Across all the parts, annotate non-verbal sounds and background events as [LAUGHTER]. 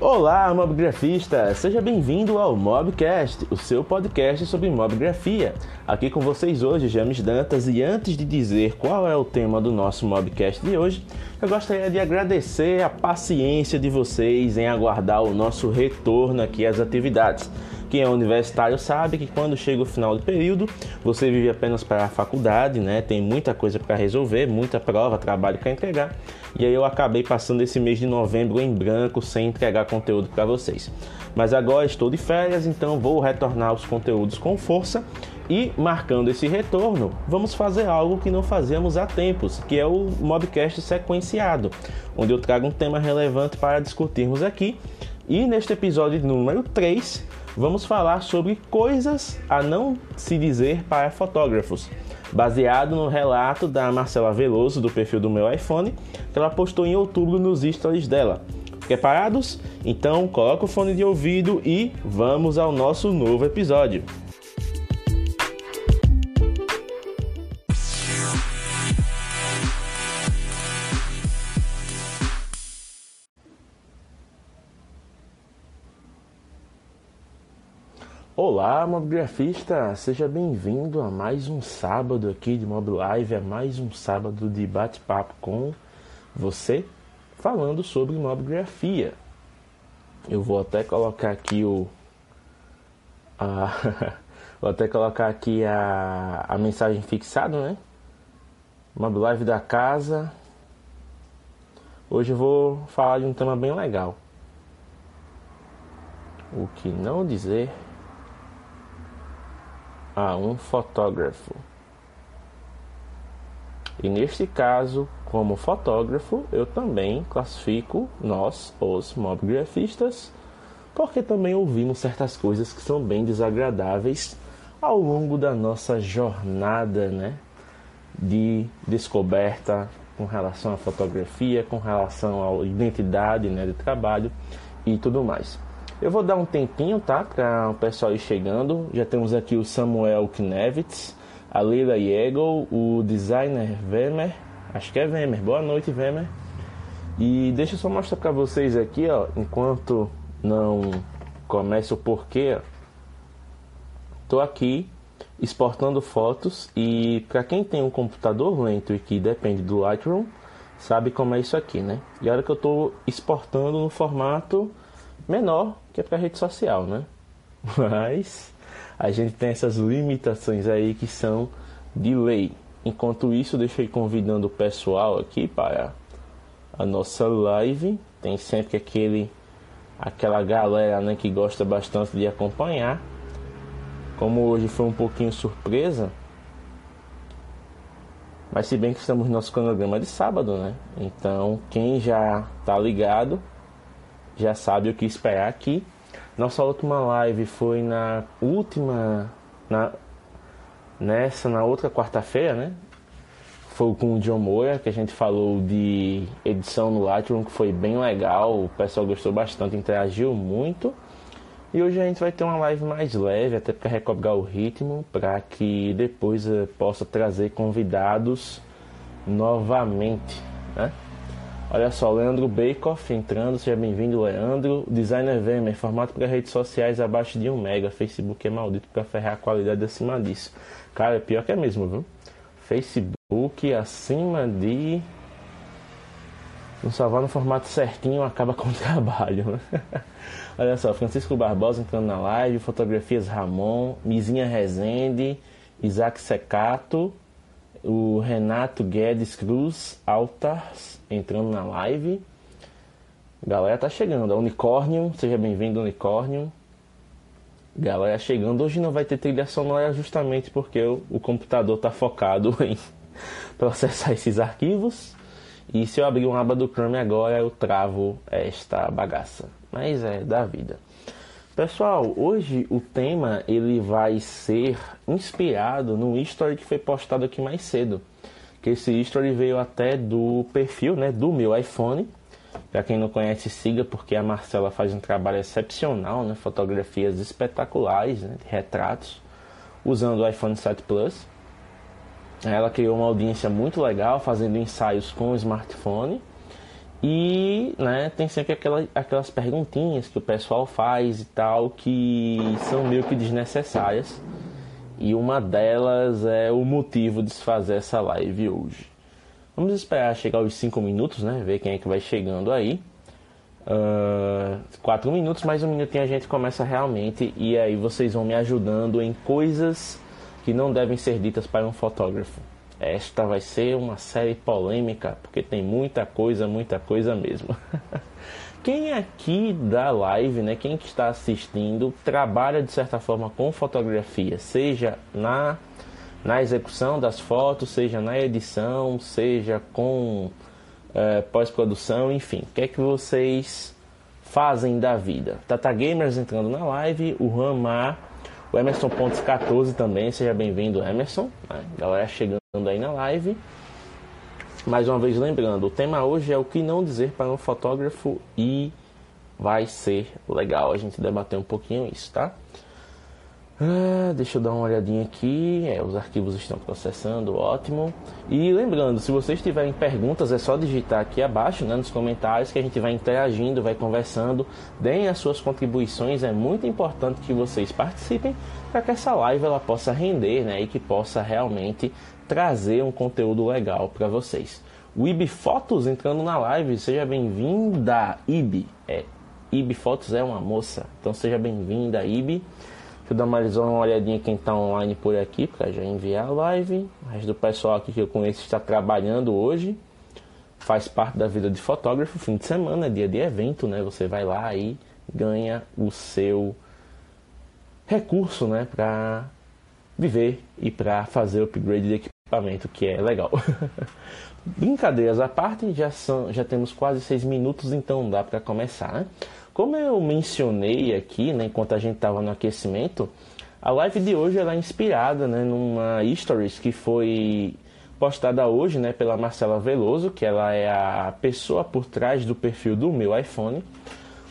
Olá, mobgrafista! Seja bem-vindo ao Mobcast, o seu podcast sobre mobgrafia. Aqui com vocês hoje, James Dantas, e antes de dizer qual é o tema do nosso Mobcast de hoje, eu gostaria de agradecer a paciência de vocês em aguardar o nosso retorno aqui às atividades. Quem é universitário sabe que quando chega o final do período, você vive apenas para a faculdade, né? Tem muita coisa para resolver, muita prova, trabalho para entregar. E aí eu acabei passando esse mês de novembro em branco sem entregar conteúdo para vocês. Mas agora estou de férias, então vou retornar os conteúdos com força e marcando esse retorno, vamos fazer algo que não fazemos há tempos, que é o Mobcast sequenciado, onde eu trago um tema relevante para discutirmos aqui. E neste episódio número 3, vamos falar sobre coisas a não se dizer para fotógrafos, baseado no relato da Marcela Veloso do perfil do meu iPhone, que ela postou em outubro nos stories dela. Preparados? Então coloca o fone de ouvido e vamos ao nosso novo episódio. Olá, mobgrafista! Seja bem-vindo a mais um sábado aqui de Mob Live, a mais um sábado de bate-papo com você, falando sobre mobgrafia. Eu vou até colocar aqui o. A, [LAUGHS] vou até colocar aqui a, a mensagem fixada, né? Mob Live da casa. Hoje eu vou falar de um tema bem legal. O que não dizer a um fotógrafo. E neste caso, como fotógrafo, eu também classifico nós, os mobgrafistas, porque também ouvimos certas coisas que são bem desagradáveis ao longo da nossa jornada, né, de descoberta com relação à fotografia, com relação à identidade, né, de trabalho e tudo mais. Eu vou dar um tempinho, tá? Para o pessoal ir chegando. Já temos aqui o Samuel Knevitz, a Leila Yegel, o designer Vemer. Acho que é Vemer. Boa noite, Vemer. E deixa eu só mostrar para vocês aqui, ó, enquanto não começa o porquê. Tô aqui exportando fotos e para quem tem um computador lento e que depende do Lightroom, sabe como é isso aqui, né? E a hora que eu estou exportando no formato menor que é para rede social, né? [LAUGHS] Mas a gente tem essas limitações aí que são de lei. Enquanto isso, ir convidando o pessoal aqui para a nossa live. Tem sempre aquele aquela galera né, que gosta bastante de acompanhar. Como hoje foi um pouquinho surpresa, mas se bem que estamos no nosso cronograma de sábado, né? Então quem já tá ligado já sabe o que esperar aqui. Nossa última live foi na última. Na, nessa, na outra quarta-feira, né? Foi com o John Moura, que a gente falou de edição no Lightroom, que foi bem legal. O pessoal gostou bastante, interagiu muito. E hoje a gente vai ter uma live mais leve, até para recobrar o ritmo, para que depois eu possa trazer convidados novamente, né? Olha só, Leandro Bakeoff entrando, seja bem-vindo, Leandro. Designer Vemer, formato para redes sociais abaixo de 1 mega. Facebook é maldito para ferrar a qualidade acima disso. Cara, é pior que é mesmo, viu? Facebook acima de. Não salvar no formato certinho acaba com o [LAUGHS] trabalho. Olha só, Francisco Barbosa entrando na live, fotografias Ramon, Mizinha Rezende, Isaac Secato, o Renato Guedes Cruz Altas entrando na live. Galera tá chegando. A Unicórnio, seja bem-vindo, Unicórnio. Galera chegando. Hoje não vai ter trilha sonora justamente porque o, o computador tá focado [LAUGHS] em processar esses arquivos. E se eu abrir uma aba do Chrome agora, eu travo esta bagaça. Mas é da vida. Pessoal, hoje o tema ele vai ser inspirado no history que foi postado aqui mais cedo. Que esse history veio até do perfil, né, do meu iPhone. Para quem não conhece, siga porque a Marcela faz um trabalho excepcional, né, fotografias espetaculares, né, retratos, usando o iPhone 7 Plus. Ela criou uma audiência muito legal, fazendo ensaios com o smartphone E né, tem sempre aquela, aquelas perguntinhas que o pessoal faz e tal que são meio que desnecessárias. E uma delas é o motivo de se fazer essa live hoje. Vamos esperar chegar aos 5 minutos, né? Ver quem é que vai chegando aí. 4 uh, minutos, mais um minutinho a gente começa realmente. E aí vocês vão me ajudando em coisas que não devem ser ditas para um fotógrafo. Esta vai ser uma série polêmica, porque tem muita coisa, muita coisa mesmo. [LAUGHS] Quem aqui da live, né, quem que está assistindo, trabalha de certa forma com fotografia, seja na, na execução das fotos, seja na edição, seja com é, pós-produção, enfim. O que é que vocês fazem da vida? Tata Gamers entrando na live, o Ramar o Emerson Pontes 14 também, seja bem-vindo, Emerson. Né? Galera chegando aí na live. Mais uma vez lembrando, o tema hoje é o que não dizer para um fotógrafo e vai ser legal a gente debater um pouquinho isso, tá? Ah, deixa eu dar uma olhadinha aqui. É, os arquivos estão processando, ótimo. E lembrando, se vocês tiverem perguntas, é só digitar aqui abaixo, né, nos comentários, que a gente vai interagindo, vai conversando. Deem as suas contribuições, é muito importante que vocês participem para que essa live ela possa render, né, e que possa realmente trazer um conteúdo legal para vocês. O IB Fotos entrando na live, seja bem-vinda, IB. É, IB Fotos é uma moça, então seja bem-vinda, IB. Deixa eu dar mais uma olhadinha quem está online por aqui, para já enviar a live. Mas do pessoal aqui que eu conheço está trabalhando hoje. Faz parte da vida de fotógrafo, fim de semana, dia de evento, né? Você vai lá e ganha o seu recurso, né? Para viver e para fazer o upgrade de equipamento, que é legal. [LAUGHS] Brincadeiras à parte, já, são, já temos quase seis minutos, então dá para começar, né? Como eu mencionei aqui, né, enquanto a gente estava no aquecimento, a live de hoje ela é inspirada né, numa stories que foi postada hoje né, pela Marcela Veloso, que ela é a pessoa por trás do perfil do meu iPhone.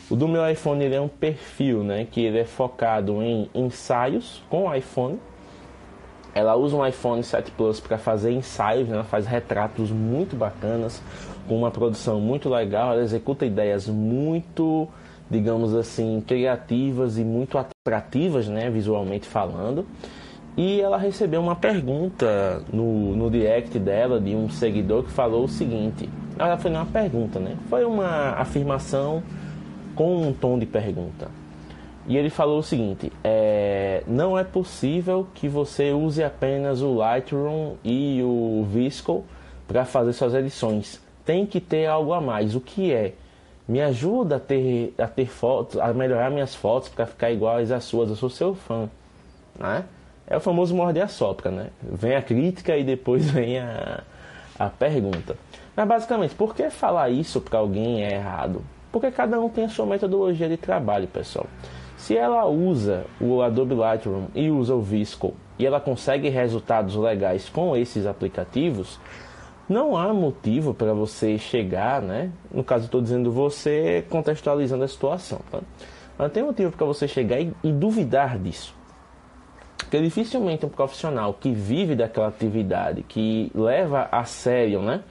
O do meu iPhone ele é um perfil né, que ele é focado em ensaios com iPhone. Ela usa um iPhone 7 Plus para fazer ensaios, né, ela faz retratos muito bacanas, com uma produção muito legal, ela executa ideias muito digamos assim, criativas e muito atrativas, né, visualmente falando. E ela recebeu uma pergunta no, no direct dela de um seguidor que falou o seguinte: ela foi uma pergunta, né? Foi uma afirmação com um tom de pergunta. E ele falou o seguinte: é, não é possível que você use apenas o Lightroom e o Visco para fazer suas edições. Tem que ter algo a mais. O que é? Me ajuda a ter, a ter fotos, a melhorar minhas fotos para ficar iguais às suas. Eu sou seu fã, né? É o famoso morde a sopra, né? Vem a crítica e depois [LAUGHS] vem a, a pergunta. Mas basicamente, por que falar isso para alguém é errado? Porque cada um tem a sua metodologia de trabalho, pessoal. Se ela usa o Adobe Lightroom e usa o Visco e ela consegue resultados legais com esses aplicativos, não há motivo para você chegar, né? No caso, estou dizendo você contextualizando a situação, tá? Mas tem motivo para você chegar e, e duvidar disso. Porque dificilmente um profissional que vive daquela atividade, que leva a sério, né?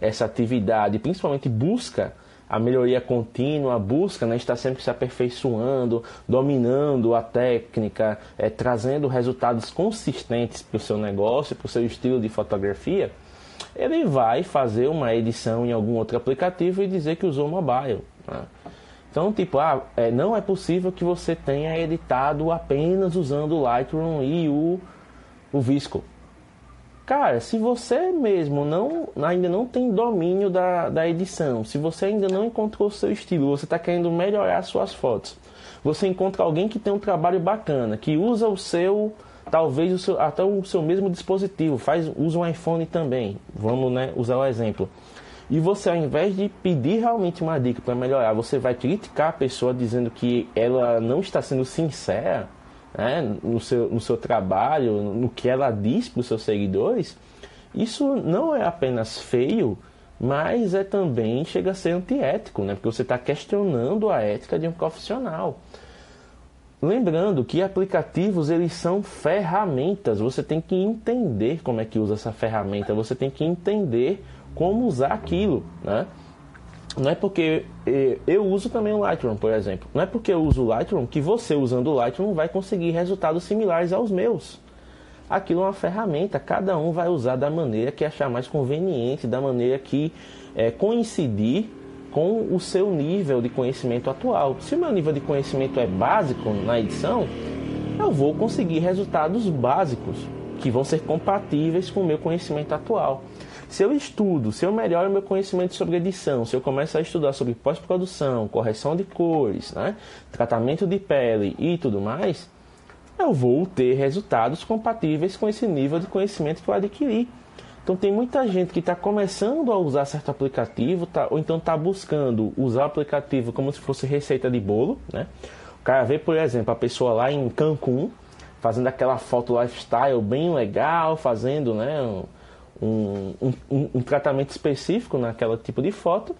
Essa atividade, principalmente busca a melhoria contínua, busca né, estar sempre se aperfeiçoando, dominando a técnica, é, trazendo resultados consistentes para o seu negócio, para o seu estilo de fotografia ele vai fazer uma edição em algum outro aplicativo e dizer que usou mobile. Né? Então, tipo, ah, é, não é possível que você tenha editado apenas usando o Lightroom e o, o Visco. Cara, se você mesmo não, ainda não tem domínio da, da edição, se você ainda não encontrou o seu estilo, você está querendo melhorar suas fotos, você encontra alguém que tem um trabalho bacana, que usa o seu talvez o seu, até o seu mesmo dispositivo, faz, usa um iPhone também, vamos né, usar o exemplo. E você, ao invés de pedir realmente uma dica para melhorar, você vai criticar a pessoa dizendo que ela não está sendo sincera né, no, seu, no seu trabalho, no que ela diz para os seus seguidores. Isso não é apenas feio, mas é também chega a ser antiético, né? Porque você está questionando a ética de um profissional. Lembrando que aplicativos eles são ferramentas. Você tem que entender como é que usa essa ferramenta. Você tem que entender como usar aquilo, né? não é porque eh, eu uso também o Lightroom, por exemplo. Não é porque eu uso o Lightroom que você usando o Lightroom vai conseguir resultados similares aos meus. Aquilo é uma ferramenta, cada um vai usar da maneira que achar mais conveniente, da maneira que é, coincidir com o seu nível de conhecimento atual. Se o meu nível de conhecimento é básico na edição, eu vou conseguir resultados básicos que vão ser compatíveis com o meu conhecimento atual. Se eu estudo, se eu melhoro meu conhecimento sobre edição, se eu começo a estudar sobre pós-produção, correção de cores, né, tratamento de pele e tudo mais, eu vou ter resultados compatíveis com esse nível de conhecimento que eu adquiri. Então tem muita gente que está começando a usar certo aplicativo, tá, ou então está buscando usar o aplicativo como se fosse receita de bolo, né? O cara vê, por exemplo, a pessoa lá em Cancún fazendo aquela foto lifestyle bem legal, fazendo, né, um, um, um, um tratamento específico naquela tipo de foto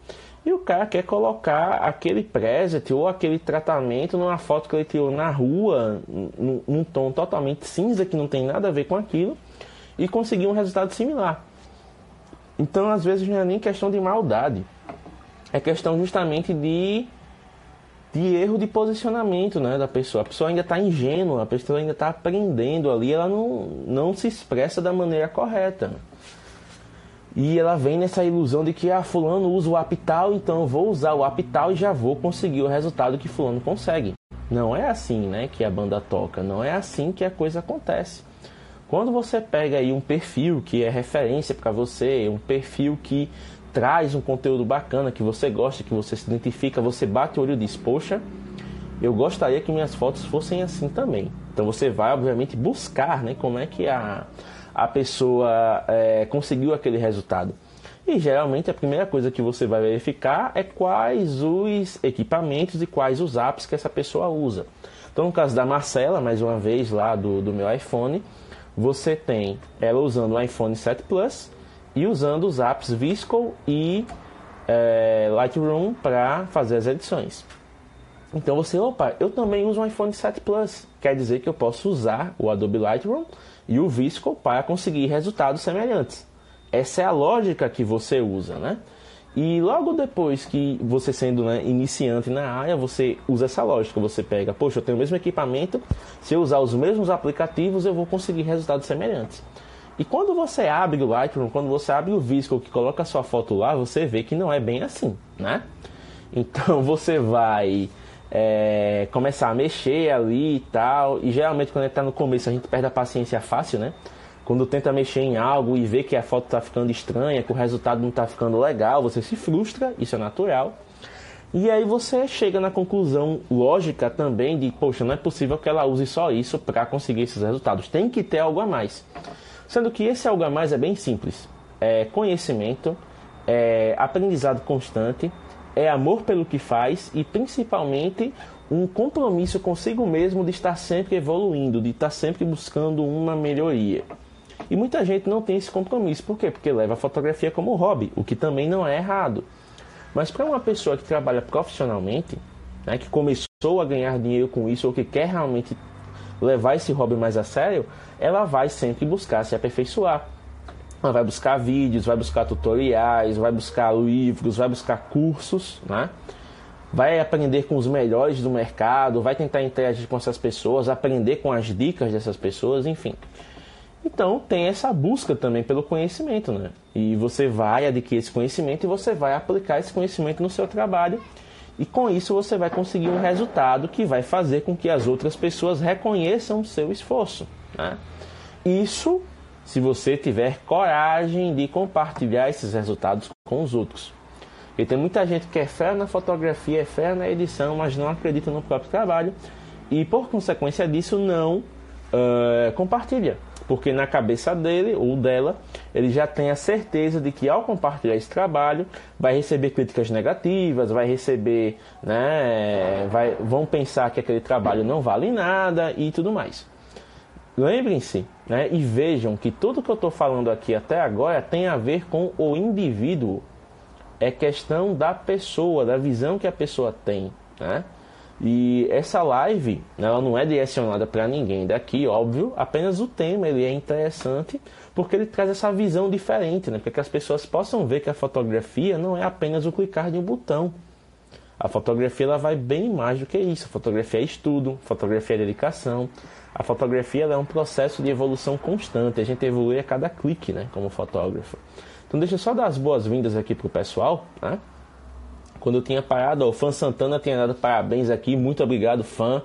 e o cara quer colocar aquele preset ou aquele tratamento numa foto que ele tirou na rua, num, num, tom totalmente cinza que não tem nada a ver com aquilo, e conseguir um resultado similar. Então, às vezes, não é nem questão de maldade, é questão justamente de, de erro de posicionamento né, da pessoa. A pessoa ainda está ingênua, a pessoa ainda está aprendendo ali, ela não, não se expressa da maneira correta. E ela vem nessa ilusão de que ah, fulano usa o apital, então vou usar o apital e já vou conseguir o resultado que fulano consegue. Não é assim, né, que a banda toca, não é assim que a coisa acontece. Quando você pega aí um perfil que é referência para você, um perfil que traz um conteúdo bacana, que você gosta, que você se identifica, você bate o olho e diz, poxa, eu gostaria que minhas fotos fossem assim também. Então você vai, obviamente, buscar né, como é que a, a pessoa é, conseguiu aquele resultado. E geralmente a primeira coisa que você vai verificar é quais os equipamentos e quais os apps que essa pessoa usa. Então, no caso da Marcela, mais uma vez lá do, do meu iPhone, você tem ela usando o iPhone 7 Plus e usando os apps Visco e é, Lightroom para fazer as edições. Então você, opa, eu também uso um iPhone 7 Plus. Quer dizer que eu posso usar o Adobe Lightroom e o Visco para conseguir resultados semelhantes. Essa é a lógica que você usa, né? E logo depois que você sendo né, iniciante na área, você usa essa lógica. Você pega, poxa, eu tenho o mesmo equipamento, se eu usar os mesmos aplicativos, eu vou conseguir resultados semelhantes. E quando você abre o Lightroom, quando você abre o Visco que coloca a sua foto lá, você vê que não é bem assim, né? [LAUGHS] Então você vai é, começar a mexer ali e tal. E geralmente quando está no começo a gente perde a paciência fácil, né? Quando tenta mexer em algo e vê que a foto está ficando estranha, que o resultado não está ficando legal, você se frustra, isso é natural. E aí você chega na conclusão lógica também de, poxa, não é possível que ela use só isso para conseguir esses resultados. Tem que ter algo a mais. Sendo que esse algo a mais é bem simples. É conhecimento, é aprendizado constante é amor pelo que faz e principalmente um compromisso consigo mesmo de estar sempre evoluindo, de estar sempre buscando uma melhoria. E muita gente não tem esse compromisso. Por quê? Porque leva a fotografia como hobby, o que também não é errado. Mas para uma pessoa que trabalha profissionalmente, né, que começou a ganhar dinheiro com isso ou que quer realmente levar esse hobby mais a sério, ela vai sempre buscar se aperfeiçoar vai buscar vídeos, vai buscar tutoriais, vai buscar livros, vai buscar cursos, né? Vai aprender com os melhores do mercado, vai tentar interagir com essas pessoas, aprender com as dicas dessas pessoas, enfim. Então tem essa busca também pelo conhecimento, né? E você vai adquirir esse conhecimento e você vai aplicar esse conhecimento no seu trabalho. E com isso você vai conseguir um resultado que vai fazer com que as outras pessoas reconheçam o seu esforço. Né? Isso se você tiver coragem de compartilhar esses resultados com os outros. Porque tem muita gente que é fé na fotografia, é fé na edição, mas não acredita no próprio trabalho e, por consequência disso, não uh, compartilha. Porque na cabeça dele ou dela, ele já tem a certeza de que ao compartilhar esse trabalho, vai receber críticas negativas, vai receber, né, vai, vão pensar que aquele trabalho não vale nada e tudo mais. Lembrem-se né, e vejam que tudo que eu estou falando aqui até agora tem a ver com o indivíduo. É questão da pessoa, da visão que a pessoa tem. Né? E essa live, ela não é direcionada para ninguém daqui, óbvio, apenas o tema ele é interessante porque ele traz essa visão diferente, né? Para que as pessoas possam ver que a fotografia não é apenas o clicar de um botão. A fotografia ela vai bem mais do que isso. A fotografia é estudo, fotografia é dedicação. A fotografia é um processo de evolução constante. A gente evolui a cada clique, né, como fotógrafo. Então deixa eu só dar as boas-vindas aqui pro pessoal, né? Quando eu tinha parado, ó, o fã Santana tinha dado parabéns aqui, muito obrigado, fã.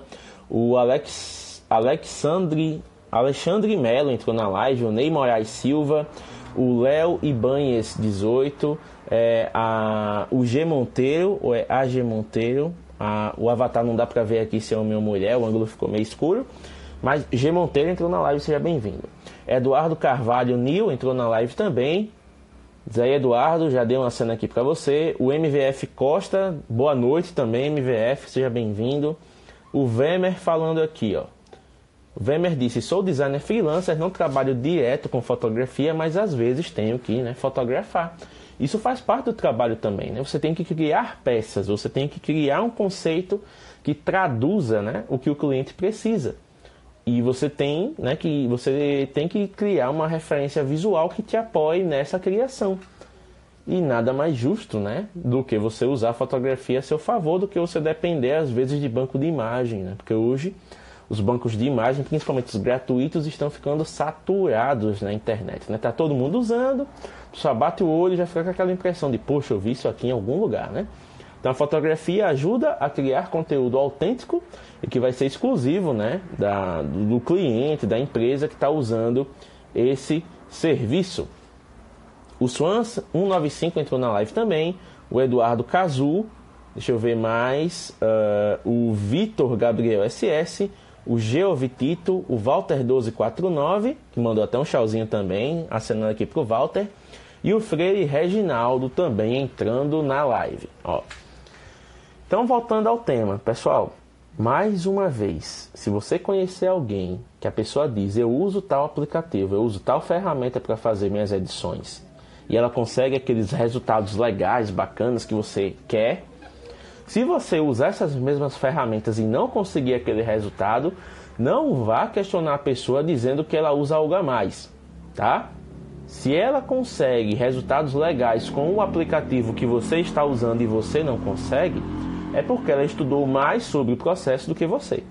O Alex, Alexandre, Alexandre Melo entrou na live, o Ney Moraes Silva, o Léo Ibanhes 18, é, a, o G Monteiro, ou é a G Monteiro, a, o avatar não dá pra ver aqui se é homem ou mulher, o ângulo ficou meio escuro. Mas G Monteiro entrou na live, seja bem-vindo. Eduardo Carvalho Nil entrou na live também. Zé Eduardo, já dei uma cena aqui para você. O MVF Costa, boa noite também, MVF, seja bem-vindo. O Vemer falando aqui, ó. O Vemer disse: Sou designer freelancer, não trabalho direto com fotografia, mas às vezes tenho que né, fotografar. Isso faz parte do trabalho também, né? Você tem que criar peças, você tem que criar um conceito que traduza né, o que o cliente precisa. E você tem, né, que você tem que criar uma referência visual que te apoie nessa criação. E nada mais justo, né, do que você usar a fotografia a seu favor do que você depender às vezes de banco de imagem, né? Porque hoje os bancos de imagem, principalmente os gratuitos, estão ficando saturados na internet, né? Tá todo mundo usando, só bate o olho e já fica com aquela impressão de, poxa, eu vi isso aqui em algum lugar, né? Então a fotografia ajuda a criar conteúdo autêntico e que vai ser exclusivo né, da, do cliente, da empresa que está usando esse serviço. O Swans 195 entrou na live também, o Eduardo Cazu, deixa eu ver mais, uh, o Vitor Gabriel SS, o Geovitito, o Walter 1249, que mandou até um tchauzinho também, acenando aqui pro Walter, e o Freire Reginaldo também entrando na live. Ó. Então, voltando ao tema, pessoal, mais uma vez, se você conhecer alguém que a pessoa diz eu uso tal aplicativo, eu uso tal ferramenta para fazer minhas edições, e ela consegue aqueles resultados legais, bacanas que você quer, se você usar essas mesmas ferramentas e não conseguir aquele resultado, não vá questionar a pessoa dizendo que ela usa algo a mais, tá? Se ela consegue resultados legais com o aplicativo que você está usando e você não consegue, é porque ela estudou mais sobre o processo do que você.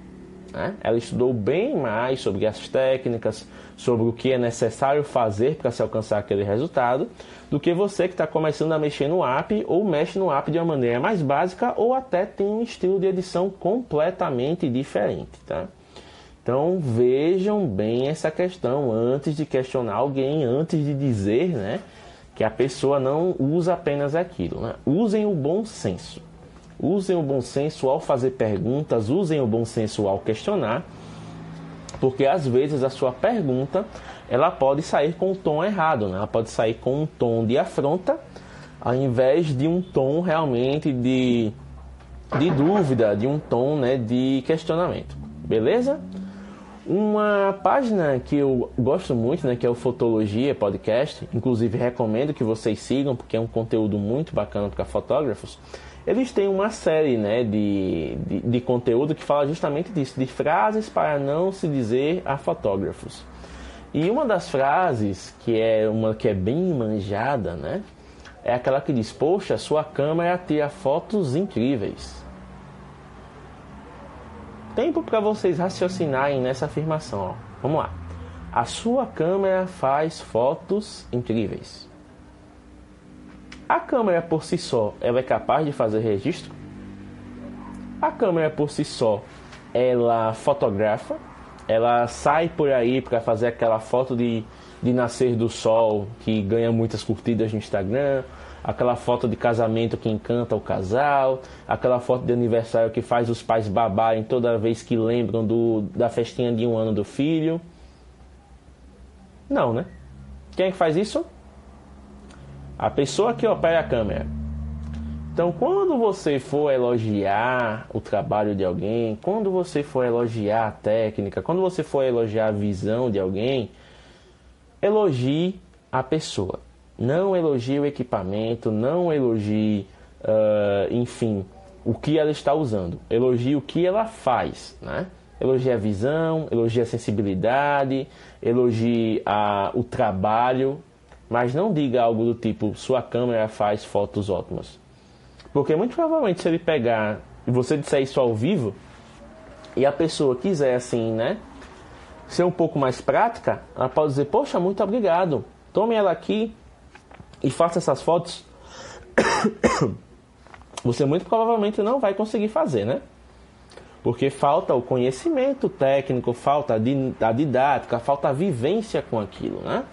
Né? Ela estudou bem mais sobre as técnicas, sobre o que é necessário fazer para se alcançar aquele resultado, do que você que está começando a mexer no app ou mexe no app de uma maneira mais básica ou até tem um estilo de edição completamente diferente. Tá? Então vejam bem essa questão antes de questionar alguém, antes de dizer né, que a pessoa não usa apenas aquilo. Né? Usem o bom senso. Usem o bom senso ao fazer perguntas, usem o bom senso ao questionar, porque às vezes a sua pergunta ela pode sair com um tom errado, né? ela pode sair com um tom de afronta, ao invés de um tom realmente de, de dúvida, de um tom né, de questionamento. Beleza? Uma página que eu gosto muito, né, que é o Fotologia Podcast, inclusive recomendo que vocês sigam, porque é um conteúdo muito bacana para fotógrafos eles têm uma série né, de, de, de, conteúdo que fala justamente disso, de frases para não se dizer a fotógrafos. E uma das frases, que é uma que é bem manjada, né, é aquela que diz, poxa, sua câmera tira fotos incríveis. Tempo para vocês raciocinarem nessa afirmação. Ó. Vamos lá. A sua câmera faz fotos incríveis. A câmera por si só, ela é capaz de fazer registro? A câmera por si só, ela fotografa? Ela sai por aí para fazer aquela foto de, de nascer do sol que ganha muitas curtidas no Instagram, aquela foto de casamento que encanta o casal, aquela foto de aniversário que faz os pais babarem toda vez que lembram do, da festinha de um ano do filho. Não, né? Quem é que faz isso? A pessoa que opera a câmera. Então, quando você for elogiar o trabalho de alguém, quando você for elogiar a técnica, quando você for elogiar a visão de alguém, elogie a pessoa. Não elogie o equipamento, não elogie, uh, enfim, o que ela está usando, elogie o que ela faz, né? Elogie a visão, elogie a sensibilidade, elogie a, o trabalho, mas não diga algo do tipo sua câmera faz fotos ótimas. Porque muito provavelmente se ele pegar e você disser isso ao vivo e a pessoa quiser assim, né, ser um pouco mais prática, ela pode dizer: "Poxa, muito obrigado. Tome ela aqui e faça essas fotos". [COUGHS] Você muito provavelmente não vai conseguir fazer, né? Porque falta o conhecimento técnico, falta a didática, falta a vivência com aquilo, né?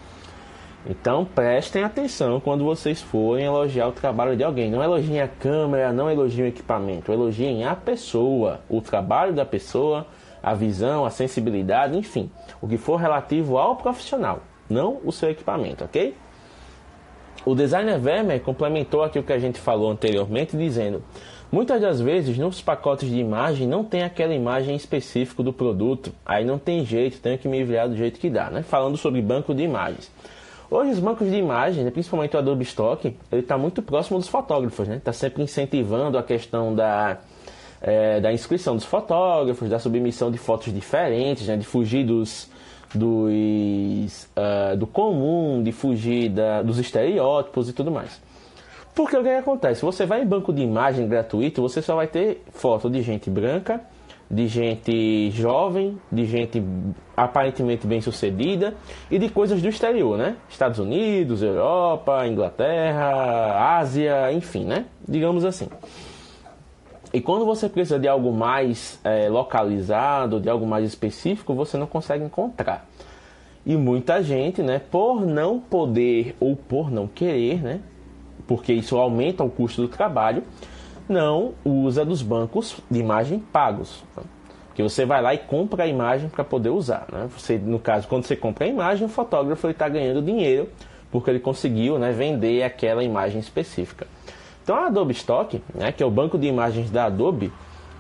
Então prestem atenção quando vocês forem elogiar o trabalho de alguém. Não elogiem a câmera, não elogiem o equipamento, elogiem a pessoa, o trabalho da pessoa, a visão, a sensibilidade, enfim, o que for relativo ao profissional, não o seu equipamento, ok? O designer Vermeer complementou aqui o que a gente falou anteriormente, dizendo: muitas das vezes nos pacotes de imagem não tem aquela imagem específica do produto, aí não tem jeito, tenho que me virar do jeito que dá, né? Falando sobre banco de imagens. Hoje os bancos de imagens, né, principalmente o Adobe Stock, ele está muito próximo dos fotógrafos, né? Está sempre incentivando a questão da, é, da inscrição dos fotógrafos, da submissão de fotos diferentes, né? De fugir dos, dos, uh, do comum, de fugir da, dos estereótipos e tudo mais. Porque o que, que acontece? Você vai em banco de imagem gratuito, você só vai ter foto de gente branca, de gente jovem, de gente aparentemente bem sucedida e de coisas do exterior, né? Estados Unidos, Europa, Inglaterra, Ásia, enfim, né? Digamos assim. E quando você precisa de algo mais é, localizado, de algo mais específico, você não consegue encontrar. E muita gente, né, por não poder ou por não querer, né, porque isso aumenta o custo do trabalho, não usa dos bancos de imagem pagos. Que você vai lá e compra a imagem para poder usar. Né? Você, no caso, quando você compra a imagem, o fotógrafo está ganhando dinheiro porque ele conseguiu né, vender aquela imagem específica. Então a Adobe Stock, né, que é o banco de imagens da Adobe,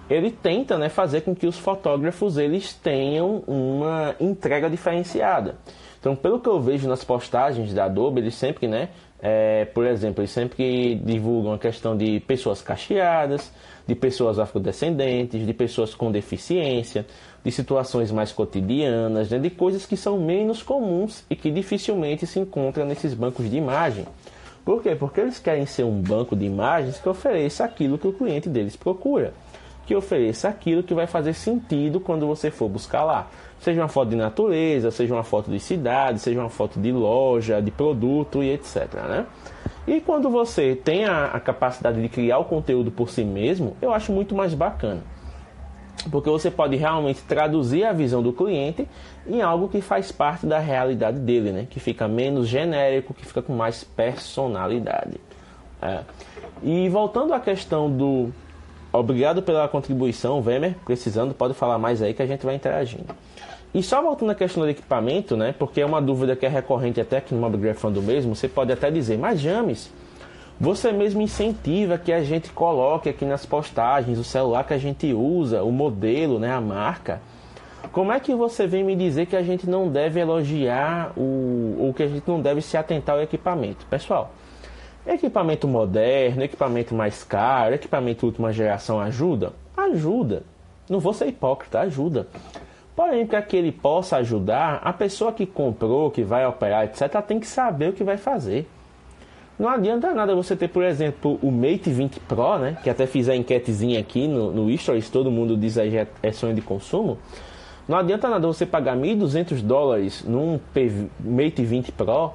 ele tenta né, fazer com que os fotógrafos eles tenham uma entrega diferenciada. Então, pelo que eu vejo nas postagens da Adobe, eles sempre, né, é, por exemplo, eles sempre divulgam a questão de pessoas cacheadas, de pessoas afrodescendentes, de pessoas com deficiência, de situações mais cotidianas, né, de coisas que são menos comuns e que dificilmente se encontram nesses bancos de imagem. Por quê? Porque eles querem ser um banco de imagens que ofereça aquilo que o cliente deles procura, que ofereça aquilo que vai fazer sentido quando você for buscar lá. Seja uma foto de natureza, seja uma foto de cidade, seja uma foto de loja, de produto e etc. Né? E quando você tem a, a capacidade de criar o conteúdo por si mesmo, eu acho muito mais bacana porque você pode realmente traduzir a visão do cliente em algo que faz parte da realidade dele, né? que fica menos genérico, que fica com mais personalidade. É. E voltando à questão do obrigado pela contribuição, Vemer, precisando, pode falar mais aí que a gente vai interagindo. E só voltando à questão do equipamento, né? porque é uma dúvida que é recorrente até aqui no Mobgrafando mesmo, você pode até dizer, mas James, você mesmo incentiva que a gente coloque aqui nas postagens o celular que a gente usa, o modelo, né, a marca. Como é que você vem me dizer que a gente não deve elogiar o ou que a gente não deve se atentar ao equipamento? Pessoal, equipamento moderno, equipamento mais caro, equipamento última geração ajuda? Ajuda. Não vou ser hipócrita, ajuda. Porém, para que ele possa ajudar, a pessoa que comprou, que vai operar, etc., tem que saber o que vai fazer. Não adianta nada você ter, por exemplo, o Mate 20 Pro, né? Que até fiz a enquetezinha aqui no, no Stories, todo mundo diz aí é, é sonho de consumo. Não adianta nada você pagar 1.200 dólares num Mate 20 Pro,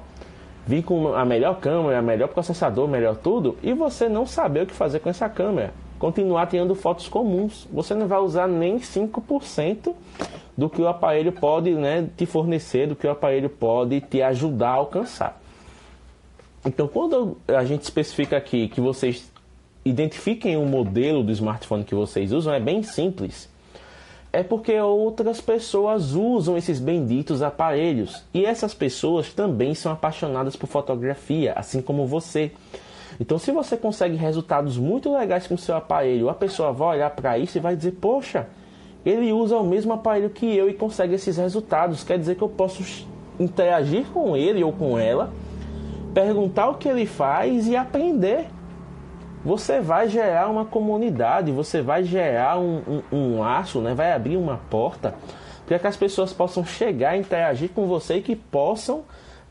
vir com a melhor câmera, melhor processador, melhor tudo, e você não saber o que fazer com essa câmera. Continuar tirando fotos comuns. Você não vai usar nem 5% do que o aparelho pode né, te fornecer, do que o aparelho pode te ajudar a alcançar. Então, quando a gente especifica aqui que vocês identifiquem o modelo do smartphone que vocês usam, é bem simples. É porque outras pessoas usam esses benditos aparelhos. E essas pessoas também são apaixonadas por fotografia, assim como você. Então, se você consegue resultados muito legais com seu aparelho, a pessoa vai olhar para isso e vai dizer: Poxa, ele usa o mesmo aparelho que eu e consegue esses resultados. Quer dizer que eu posso interagir com ele ou com ela perguntar o que ele faz e aprender. você vai gerar uma comunidade, você vai gerar um, um, um laço, né? vai abrir uma porta para que as pessoas possam chegar, interagir com você e que possam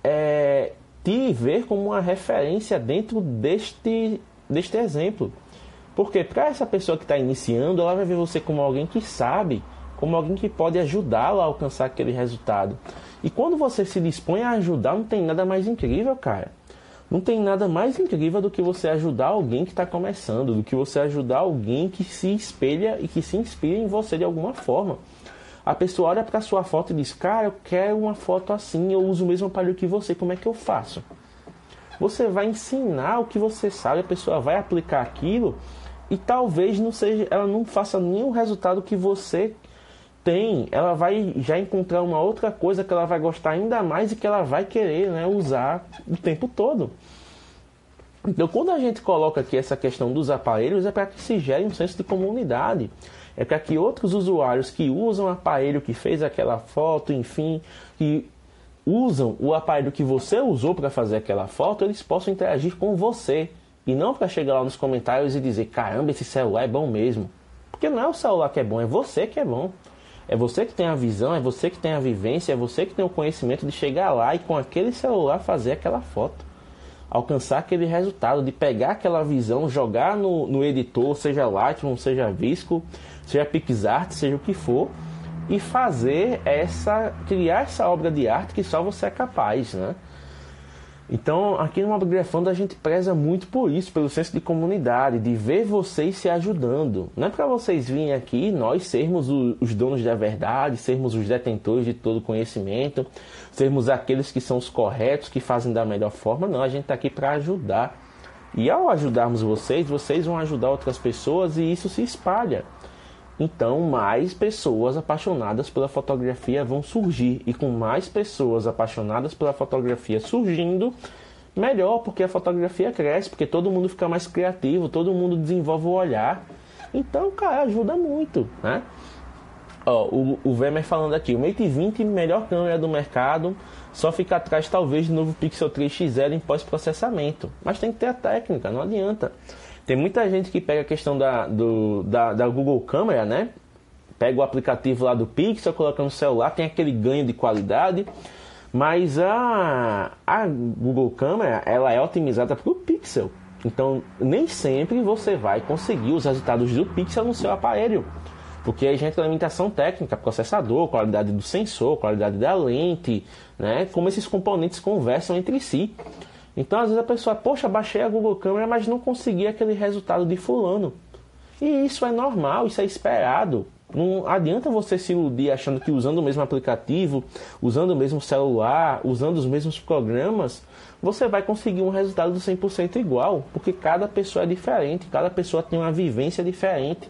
é, te ver como uma referência dentro deste, deste exemplo. Porque para essa pessoa que está iniciando, ela vai ver você como alguém que sabe, como alguém que pode ajudá-la a alcançar aquele resultado. E quando você se dispõe a ajudar, não tem nada mais incrível, cara. Não tem nada mais incrível do que você ajudar alguém que está começando, do que você ajudar alguém que se espelha e que se inspira em você de alguma forma. A pessoa olha para sua foto e diz: Cara, eu quero uma foto assim, eu uso o mesmo aparelho que você, como é que eu faço? Você vai ensinar o que você sabe, a pessoa vai aplicar aquilo e talvez não seja, ela não faça nenhum resultado que você tem, ela vai já encontrar uma outra coisa que ela vai gostar ainda mais e que ela vai querer né, usar o tempo todo. Então, quando a gente coloca aqui essa questão dos aparelhos, é para que se gere um senso de comunidade. É para que outros usuários que usam o aparelho que fez aquela foto, enfim, que usam o aparelho que você usou para fazer aquela foto, eles possam interagir com você. E não para chegar lá nos comentários e dizer: caramba, esse celular é bom mesmo. Porque não é o celular que é bom, é você que é bom. É você que tem a visão, é você que tem a vivência, é você que tem o conhecimento de chegar lá e com aquele celular fazer aquela foto. Alcançar aquele resultado, de pegar aquela visão, jogar no, no editor, seja Lightroom, seja Visco, seja PixArt, seja o que for, e fazer essa, criar essa obra de arte que só você é capaz, né? Então, aqui no Mobgrafando a gente preza muito por isso, pelo senso de comunidade, de ver vocês se ajudando. Não é para vocês virem aqui nós sermos os donos da verdade, sermos os detentores de todo conhecimento, sermos aqueles que são os corretos, que fazem da melhor forma. Não, a gente está aqui para ajudar. E ao ajudarmos vocês, vocês vão ajudar outras pessoas e isso se espalha. Então, mais pessoas apaixonadas pela fotografia vão surgir. E com mais pessoas apaixonadas pela fotografia surgindo, melhor, porque a fotografia cresce, porque todo mundo fica mais criativo, todo mundo desenvolve o olhar. Então, cara, ajuda muito, né? Ó, o, o Vemer falando aqui, o Mate 20, melhor câmera do mercado, só fica atrás talvez do novo Pixel 3 XL em pós-processamento. Mas tem que ter a técnica, não adianta. Tem muita gente que pega a questão da, do, da, da Google Câmera, né? Pega o aplicativo lá do Pixel, coloca no celular, tem aquele ganho de qualidade. Mas a, a Google Câmera, ela é otimizada para o Pixel. Então, nem sempre você vai conseguir os resultados do Pixel no seu aparelho. Porque a gente tem limitação técnica, processador, qualidade do sensor, qualidade da lente, né? Como esses componentes conversam entre si. Então, às vezes a pessoa, poxa, baixei a Google Câmera, mas não consegui aquele resultado de fulano. E isso é normal, isso é esperado. Não adianta você se iludir achando que usando o mesmo aplicativo, usando o mesmo celular, usando os mesmos programas, você vai conseguir um resultado do 100% igual, porque cada pessoa é diferente, cada pessoa tem uma vivência diferente,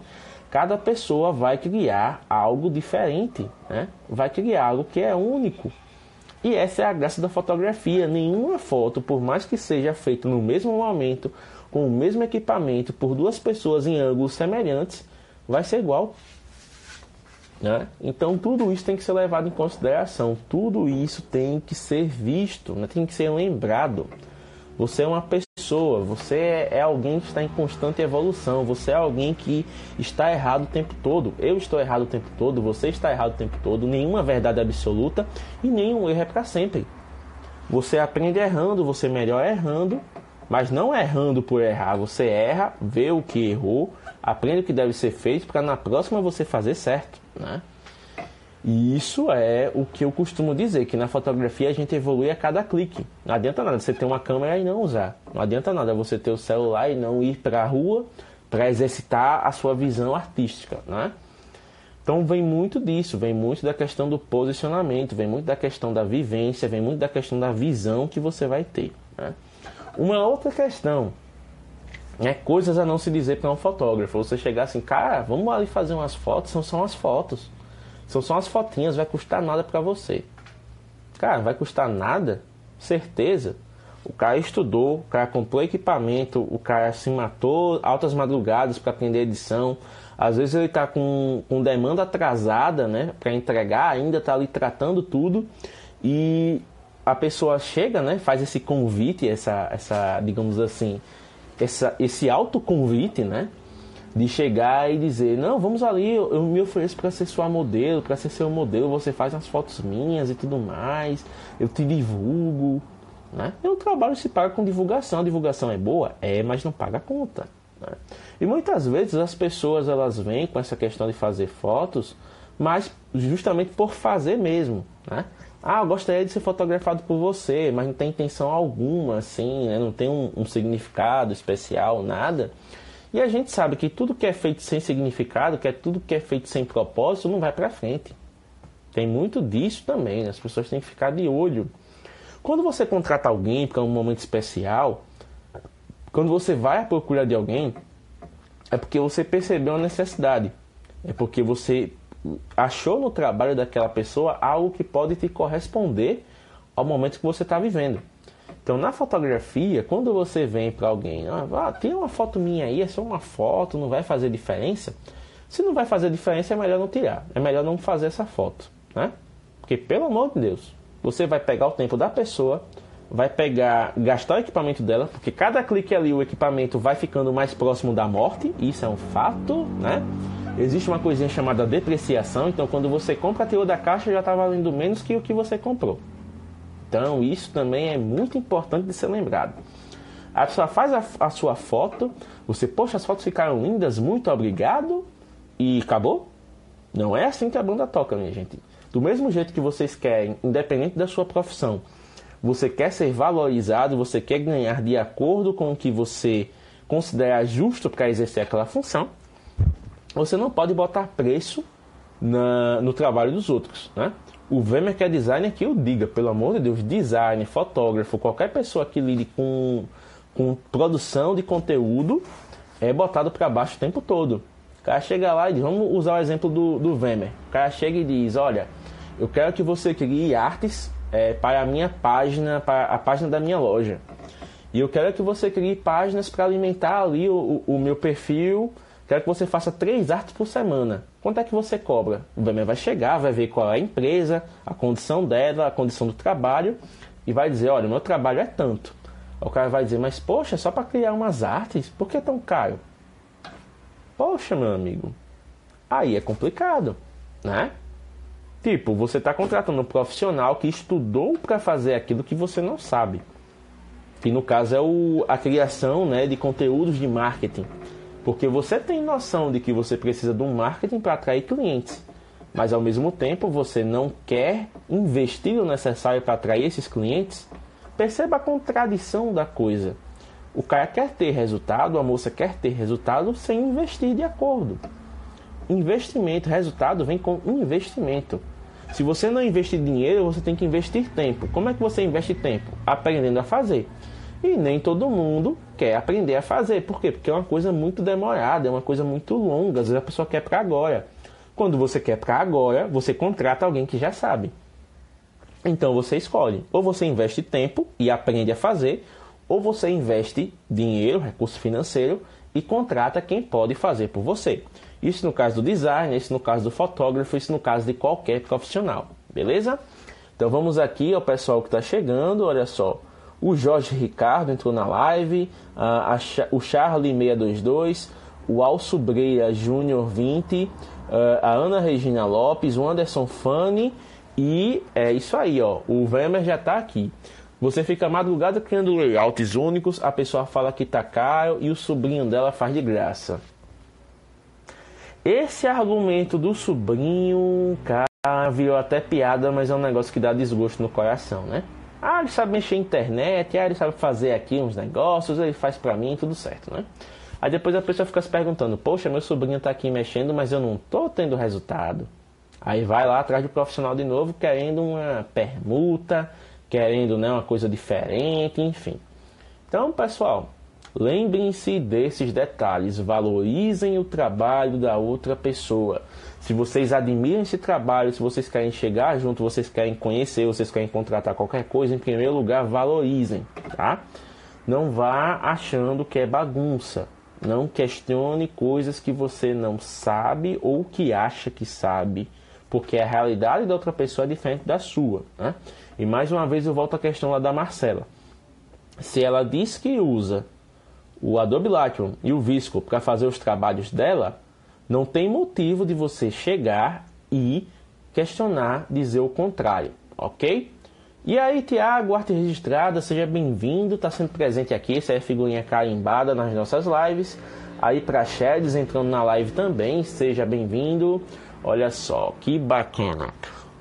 cada pessoa vai criar algo diferente, né? vai criar algo que é único. E essa é a graça da fotografia. Nenhuma foto, por mais que seja feita no mesmo momento, com o mesmo equipamento, por duas pessoas em ângulos semelhantes, vai ser igual. Né? Então tudo isso tem que ser levado em consideração. Tudo isso tem que ser visto, né? tem que ser lembrado. Você é uma pessoa, você é, alguém que está em constante evolução, você é alguém que está errado o tempo todo. Eu estou errado o tempo todo, você está errado o tempo todo. Nenhuma verdade absoluta e nenhum erro é para sempre. Você aprende errando, você melhora errando, mas não errando por errar. Você erra, vê o que errou, aprende o que deve ser feito para na próxima você fazer certo, né? E isso é o que eu costumo dizer, que na fotografia a gente evolui a cada clique. Não adianta nada você ter uma câmera e não usar. Não adianta nada você ter o celular e não ir para a rua para exercitar a sua visão artística, né? Então vem muito disso, vem muito da questão do posicionamento, vem muito da questão da vivência, vem muito da questão da visão que você vai ter. Né? Uma outra questão, né, coisas a não se dizer para um fotógrafo. Você chegar assim, cara, vamos ali fazer umas fotos, são só umas fotos. São só umas fotinhas, vai custar nada para você. Cara, vai custar nada? Certeza. O cara estudou, o cara comprou equipamento, o cara se matou altas madrugadas para aprender edição. Às vezes ele está com, com demanda atrasada, né, para entregar, ainda está ali tratando tudo e a pessoa chega, né, faz esse convite, essa, essa digamos assim, essa, esse autoconvite, né? De chegar e dizer, não, vamos ali, eu, eu me ofereço para ser sua modelo, para ser seu modelo, você faz as fotos minhas e tudo mais, eu te divulgo, né? E o trabalho se paga com divulgação, a divulgação é boa? É, mas não paga a conta. Né? E muitas vezes as pessoas elas vêm com essa questão de fazer fotos, mas justamente por fazer mesmo, né? Ah, eu gostaria de ser fotografado por você, mas não tem intenção alguma, assim, né? não tem um, um, significado especial, nada. E a gente sabe que tudo que é feito sem significado, que é tudo que é feito sem propósito, não vai para frente. Tem muito disso também, né? as pessoas têm que ficar de olho. Quando você contrata alguém para um momento especial, quando você vai à procura de alguém, é porque você percebeu a necessidade. É porque você achou no trabalho daquela pessoa algo que pode te corresponder ao momento que você está vivendo. Então, na fotografia, quando você vem para alguém, ah, tem uma foto minha aí, é só uma foto, não vai fazer diferença. Se não vai fazer diferença, é melhor não tirar, é melhor não fazer essa foto, né? Porque, pelo amor de Deus, você vai pegar o tempo da pessoa, vai pegar, gastar o equipamento dela, porque cada clique ali o equipamento vai ficando mais próximo da morte, isso é um fato, né? Existe uma coisinha chamada depreciação, então quando você compra, tirou da caixa já está valendo menos que o que você comprou. Então isso também é muito importante de ser lembrado. A pessoa faz a, a sua foto, você, poxa, as fotos ficaram lindas, muito obrigado, e acabou? Não é assim que a banda toca, minha gente. Do mesmo jeito que vocês querem, independente da sua profissão, você quer ser valorizado, você quer ganhar de acordo com o que você considera justo para exercer aquela função, você não pode botar preço na, no trabalho dos outros, né? O Vemer que é designer que eu diga, pelo amor de Deus, designer, fotógrafo, qualquer pessoa que lide com, com produção de conteúdo é botado para baixo o tempo todo. O cara chega lá e diz, vamos usar o exemplo do, do Vemer. O cara chega e diz, olha, eu quero que você crie artes é, para a minha página, para a página da minha loja. E eu quero que você crie páginas para alimentar ali o, o, o meu perfil Quero que você faça três artes por semana. Quanto é que você cobra? O BME vai chegar, vai ver qual é a empresa, a condição dela, a condição do trabalho e vai dizer: olha, meu trabalho é tanto. O cara vai dizer: mas poxa, só para criar umas artes, por que é tão caro? Poxa, meu amigo, aí é complicado, né? Tipo, você está contratando um profissional que estudou para fazer aquilo que você não sabe. Que no caso é o, a criação né, de conteúdos de marketing. Porque você tem noção de que você precisa de um marketing para atrair clientes, mas ao mesmo tempo você não quer investir o necessário para atrair esses clientes. Perceba a contradição da coisa. O cara quer ter resultado, a moça quer ter resultado sem investir de acordo. Investimento, resultado vem com investimento. Se você não investir dinheiro, você tem que investir tempo. Como é que você investe tempo? Aprendendo a fazer. E nem todo mundo quer aprender a fazer. Por quê? Porque é uma coisa muito demorada, é uma coisa muito longa. Às vezes a pessoa quer para agora. Quando você quer para agora, você contrata alguém que já sabe. Então você escolhe. Ou você investe tempo e aprende a fazer, ou você investe dinheiro, recurso financeiro e contrata quem pode fazer por você. Isso no caso do design, isso no caso do fotógrafo, isso no caso de qualquer profissional. Beleza? Então vamos aqui ao pessoal que está chegando. Olha só. O Jorge Ricardo entrou na live, a, a, o Charlie 622, o Alço Breira Júnior 20, a Ana Regina Lopes, o Anderson Fani e é isso aí, ó. O Vemer já está aqui. Você fica madrugada criando layouts únicos, a pessoa fala que tá caro e o sobrinho dela faz de graça. Esse argumento do sobrinho, cara, virou até piada, mas é um negócio que dá desgosto no coração, né? Ah, ele sabe mexer na internet, ah, ele sabe fazer aqui uns negócios, ele faz pra mim, tudo certo, né? Aí depois a pessoa fica se perguntando, poxa, meu sobrinho tá aqui mexendo, mas eu não tô tendo resultado. Aí vai lá atrás do profissional de novo, querendo uma permuta, querendo né, uma coisa diferente, enfim. Então, pessoal, lembrem-se desses detalhes, valorizem o trabalho da outra pessoa. Se vocês admiram esse trabalho, se vocês querem chegar junto, vocês querem conhecer, vocês querem contratar qualquer coisa, em primeiro lugar, valorizem, tá? Não vá achando que é bagunça. Não questione coisas que você não sabe ou que acha que sabe, porque a realidade da outra pessoa é diferente da sua. Né? E mais uma vez eu volto à questão lá da Marcela. Se ela diz que usa o Adobe Lightroom e o Visco para fazer os trabalhos dela, não tem motivo de você chegar e questionar, dizer o contrário, ok? E aí, Tiago, arte registrada, seja bem-vindo, está sendo presente aqui, essa é a figurinha carimbada nas nossas lives. Aí para entrando na live também, seja bem-vindo. Olha só, que bacana.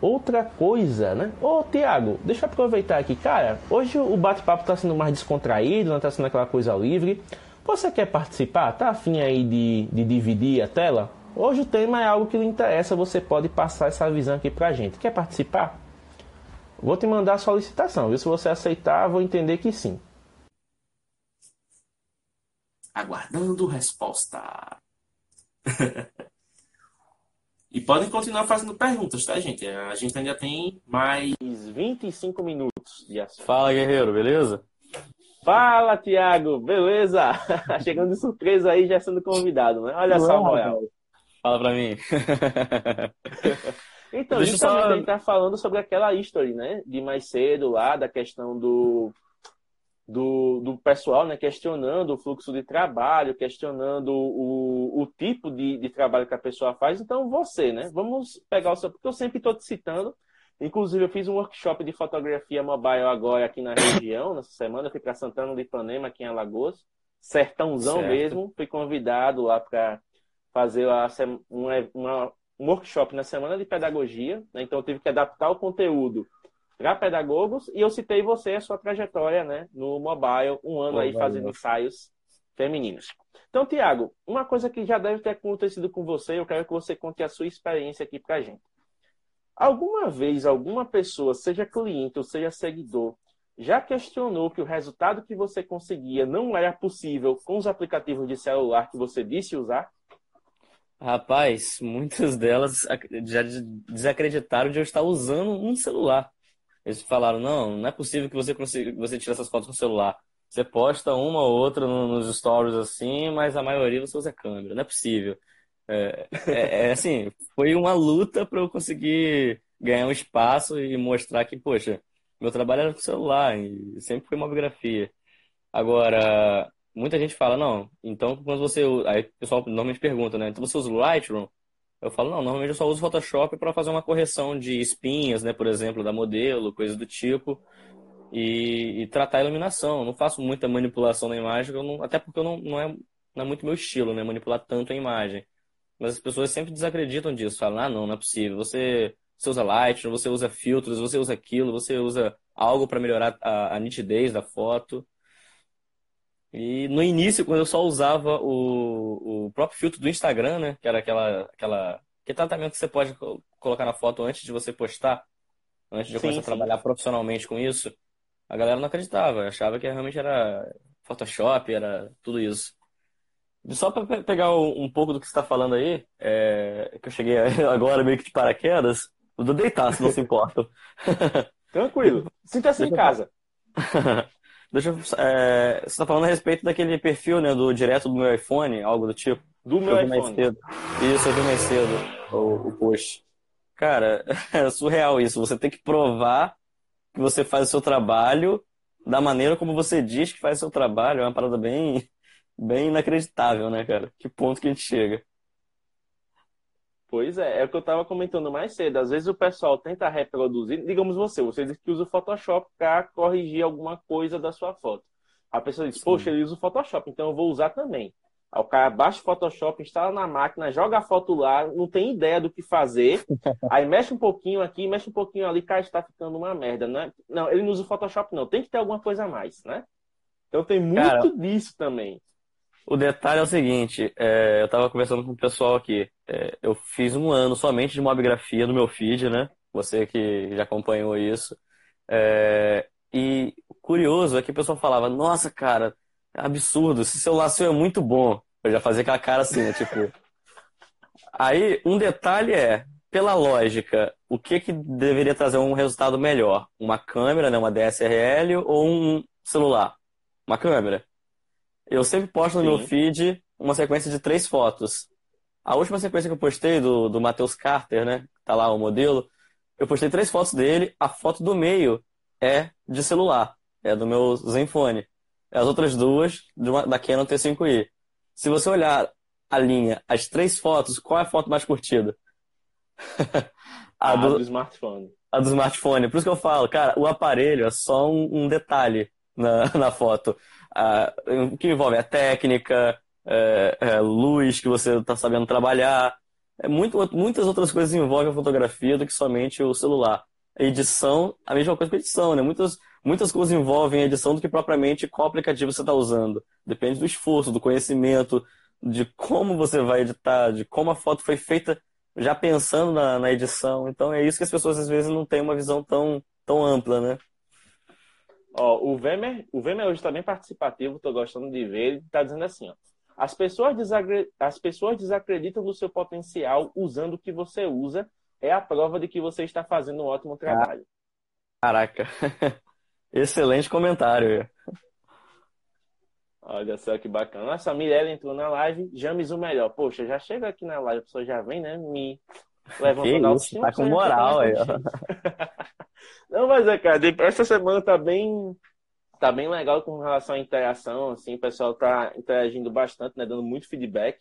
Outra coisa, né? Ô, Tiago, deixa eu aproveitar aqui, cara. Hoje o bate-papo está sendo mais descontraído, não está sendo aquela coisa livre. Você quer participar? Tá afim aí de, de dividir a tela? Hoje o tema é algo que lhe interessa, você pode passar essa visão aqui pra gente. Quer participar? Vou te mandar a solicitação, viu? Se você aceitar, vou entender que sim. Aguardando resposta. [LAUGHS] e podem continuar fazendo perguntas, tá, gente? A gente ainda tem mais 25 minutos de assunto. Fala, guerreiro, beleza? Fala, Tiago, beleza? [LAUGHS] Chegando de surpresa aí, já sendo convidado, né? Olha só, Royal. Fala pra mim. [LAUGHS] então, Deixa justamente só... ele tá falando sobre aquela history, né? De mais cedo lá, da questão do do, do pessoal, né, questionando o fluxo de trabalho, questionando o, o tipo de, de trabalho que a pessoa faz. Então, você, né? Vamos pegar o seu. Porque eu sempre estou te citando. Inclusive, eu fiz um workshop de fotografia mobile agora aqui na região, nessa semana. Eu fui para Santana de Ipanema, aqui em Alagoas. Sertãozão certo. mesmo. Fui convidado lá para fazer uma, uma, um workshop na semana de pedagogia. Né? Então, eu tive que adaptar o conteúdo para pedagogos e eu citei você a sua trajetória né, no mobile, um ano aí fazendo ensaios femininos. Então, Tiago, uma coisa que já deve ter acontecido com você, eu quero que você conte a sua experiência aqui para gente. Alguma vez alguma pessoa, seja cliente ou seja seguidor, já questionou que o resultado que você conseguia não era possível com os aplicativos de celular que você disse usar? Rapaz, muitas delas já desacreditaram de eu estar usando um celular. Eles falaram, não, não é possível que você consiga, você tire essas fotos com o celular. Você posta uma ou outra nos stories assim, mas a maioria você usa câmera. Não é possível. É, é, é assim, foi uma luta para eu conseguir ganhar um espaço e mostrar que, poxa, meu trabalho era com celular e sempre foi mobigrafia. Agora, muita gente fala, não, então quando você. Aí o pessoal normalmente pergunta, né? Então você usa o Lightroom? Eu falo, não, normalmente eu só uso Photoshop para fazer uma correção de espinhas, né, por exemplo, da modelo, coisas do tipo, e, e tratar a iluminação. Eu não faço muita manipulação na imagem, não, até porque eu não, não, é, não é muito meu estilo, né, manipular tanto a imagem. Mas as pessoas sempre desacreditam disso, falam, ah, não, não é possível. Você, você usa Lightroom, você usa filtros, você usa aquilo, você usa algo para melhorar a, a nitidez da foto. E no início, quando eu só usava o, o próprio filtro do Instagram, né? Que era aquela, aquela, que tratamento que você pode colocar na foto antes de você postar, antes de sim, começar sim. a trabalhar profissionalmente com isso, a galera não acreditava, achava que realmente era Photoshop, era tudo isso. Só para pegar um pouco do que você está falando aí, é, que eu cheguei [LAUGHS] agora meio que de paraquedas, eu vou deitar, se não se importa. [LAUGHS] Tranquilo, sinta-se em casa. [LAUGHS] Deixa eu, é, você está falando a respeito daquele perfil, né, do direto do meu iPhone, algo do tipo. Do meu iPhone. Mais cedo. Isso, eu vi mais cedo o, o post. Cara, é surreal isso. Você tem que provar que você faz o seu trabalho da maneira como você diz que faz o seu trabalho. É uma parada bem, bem inacreditável, né, cara? Que ponto que a gente chega. Pois é, é o que eu estava comentando mais cedo. Às vezes o pessoal tenta reproduzir, digamos você, você diz que usa o Photoshop para corrigir alguma coisa da sua foto. A pessoa diz, Sim. poxa, ele usa o Photoshop, então eu vou usar também. Aí o cara baixa o Photoshop, instala na máquina, joga a foto lá, não tem ideia do que fazer. [LAUGHS] aí mexe um pouquinho aqui, mexe um pouquinho ali, cara, está ficando uma merda, né? Não, ele não usa o Photoshop, não. Tem que ter alguma coisa a mais, né? Então tem muito cara, disso também. O detalhe é o seguinte, é, eu estava conversando com o pessoal aqui. É, eu fiz um ano somente de mobigrafia no meu feed, né? Você que já acompanhou isso. É, e curioso é que o pessoal falava, nossa, cara, é absurdo, esse seu é muito bom. Eu já fazia aquela cara assim, né? Tipo. [LAUGHS] Aí, um detalhe é, pela lógica, o que, que deveria trazer um resultado melhor? Uma câmera, né? Uma DSLR ou um celular? Uma câmera. Eu sempre posto no Sim. meu feed uma sequência de três fotos. A última sequência que eu postei do, do Matheus Carter, né? Tá lá o modelo. Eu postei três fotos dele. A foto do meio é de celular. É do meu Zenfone. as outras duas uma, da Canon T5i. Se você olhar a linha, as três fotos, qual é a foto mais curtida? [LAUGHS] a, do, do, smartphone. A do smartphone. Por isso que eu falo, cara, o aparelho é só um, um detalhe na, [LAUGHS] na foto. Ah, o que envolve a técnica, é, é, luz que você está sabendo trabalhar. É muito, muitas outras coisas envolvem a fotografia do que somente o celular. A edição, a mesma coisa que a edição, né? Muitas, muitas coisas envolvem a edição do que propriamente qual aplicativo você está usando. Depende do esforço, do conhecimento, de como você vai editar, de como a foto foi feita já pensando na, na edição. Então é isso que as pessoas às vezes não têm uma visão tão, tão ampla, né? Ó, o Vemer, o Vemer hoje está bem participativo, estou gostando de ver. Ele está dizendo assim, ó. As pessoas, desagre... As pessoas desacreditam do seu potencial usando o que você usa. É a prova de que você está fazendo um ótimo trabalho. Caraca. [LAUGHS] Excelente comentário. Olha só que bacana. Nossa, a Mirella entrou na live. James o melhor. Poxa, já chega aqui na live, a pessoa já vem, né? Me levantando a autoestima. Tá com moral aí, ó. [LAUGHS] Não, mas é, cara, essa semana tá bem tá bem legal com relação à interação, assim, o pessoal tá interagindo bastante, né, dando muito feedback.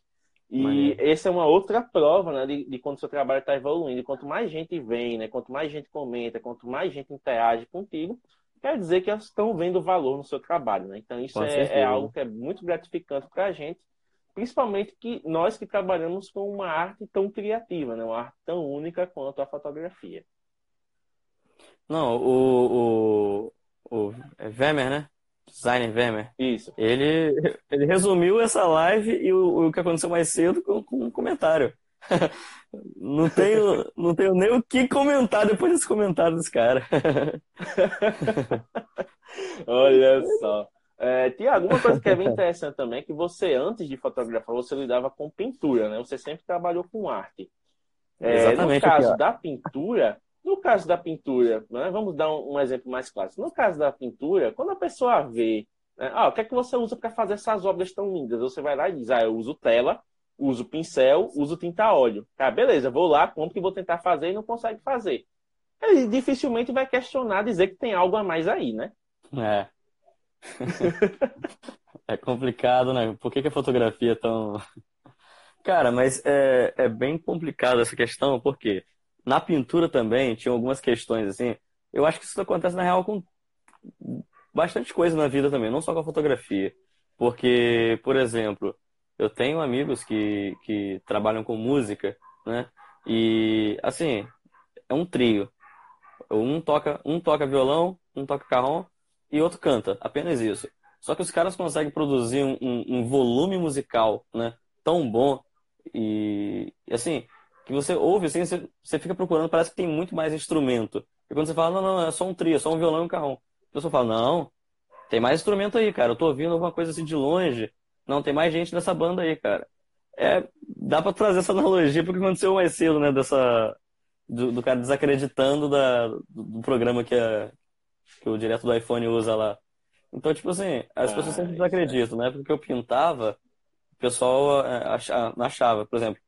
E essa é uma outra prova, né, de, de quando o seu trabalho está evoluindo. Quanto mais gente vem, né, quanto mais gente comenta, quanto mais gente interage contigo, quer dizer que elas estão vendo valor no seu trabalho, né? Então isso é, é, algo que é muito gratificante para a gente, principalmente que nós que trabalhamos com uma arte tão criativa, né? Uma arte tão única quanto a fotografia. Não, o, o, o é Vemer, né? Designer Vemer. Isso. Ele, ele resumiu essa live e o, o que aconteceu mais cedo com, com um comentário. [LAUGHS] não, tenho, não tenho nem o que comentar depois desse comentário desse cara. [LAUGHS] Olha só. É, Tiago, uma coisa que é bem interessante também é que você, antes de fotografar, você lidava com pintura, né? Você sempre trabalhou com arte. É, Exatamente. No caso da pintura, no caso da pintura, né, vamos dar um, exemplo mais clássico. No caso da pintura, quando a pessoa vê, né, ah, o que é que você usa para fazer essas obras tão lindas? Você vai lá e diz, ah, eu uso tela, uso pincel, uso tinta óleo. Tá, beleza, vou lá, compro que vou tentar fazer e não consegue fazer. Ele dificilmente vai questionar, dizer que tem algo a mais aí, né? É. [LAUGHS] é complicado, né? Por que, que a fotografia é tão. Cara, mas é, é bem complicado essa questão, porque na pintura também tinha algumas questões assim. Eu acho que isso acontece na real com bastante coisa na vida também, não só com a fotografia. Porque, por exemplo, eu tenho amigos que, que trabalham com música, né? E assim, é um trio. Um toca, um toca violão, um toca carrom e outro canta, apenas isso. Só que os caras conseguem produzir um, um, um volume musical, né? Tão bom e, e assim, que você ouve, assim, você, você fica procurando, parece que tem muito mais instrumento. E quando você fala, não, não, é só um trio, é só um violão e um carrão. A pessoa fala, não, tem mais instrumento aí, cara. Eu tô ouvindo alguma coisa assim de longe. Não, tem mais gente nessa banda aí, cara. É, dá pra trazer essa [LAUGHS] analogia porque aconteceu mais cedo, né? Dessa, do, do cara desacreditando da, do, do programa que, a, que o direto do iPhone usa lá. Então, tipo assim, as ah, pessoas sempre desacreditam, né? Porque eu pintava, o pessoal é, achava, por exemplo,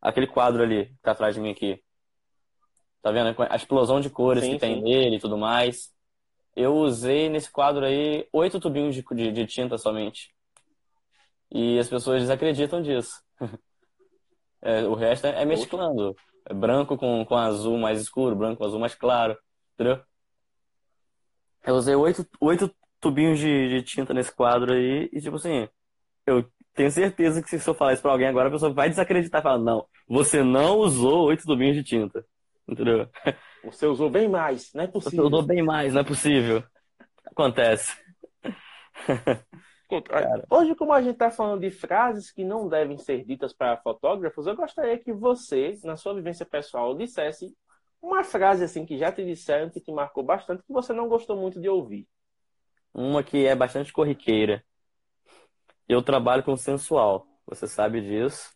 aquele quadro ali que tá atrás de mim aqui. Tá vendo? A explosão de cores sim, que tem sim. nele e tudo mais. Eu usei nesse quadro aí oito tubinhos de, de, de, tinta somente. E as pessoas desacreditam disso. [LAUGHS] é, o resto é, é mesclando. É branco com, com azul mais escuro, branco com azul mais claro. Entendeu? Eu usei oito, oito tubinhos de, de tinta nesse quadro aí. E tipo assim, eu tenho certeza que se eu falar isso pra alguém agora, a pessoa vai desacreditar e falar, não, você não usou oito tubinhos de tinta. Entendeu? [LAUGHS] Você usou bem mais, não é possível. Você usou bem mais, não é possível. Acontece. [LAUGHS] Cara. Hoje, como a gente está falando de frases que não devem ser ditas para fotógrafos, eu gostaria que você, na sua vivência pessoal, dissesse uma frase assim que já te disseram, que te marcou bastante, que você não gostou muito de ouvir. Uma que é bastante corriqueira, eu trabalho com sensual, você sabe disso,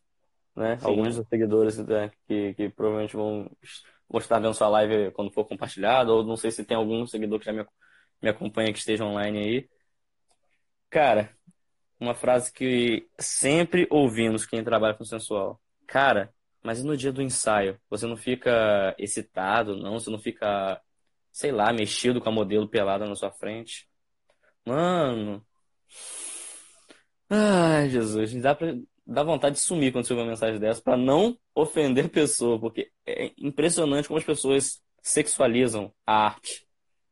né? Sim. Alguns dos seguidores né, que, que provavelmente vão, vão estar vendo sua live quando for compartilhado, ou não sei se tem algum seguidor que já me, me acompanha que esteja online aí. Cara, uma frase que sempre ouvimos quem trabalha com sensual. Cara, mas no dia do ensaio, você não fica excitado, não? Você não fica, sei lá, mexido com a modelo pelada na sua frente? Mano, Ai, Jesus, dá, pra, dá vontade de sumir quando você ouve uma mensagem dessa para não ofender a pessoa, porque é impressionante como as pessoas sexualizam a arte.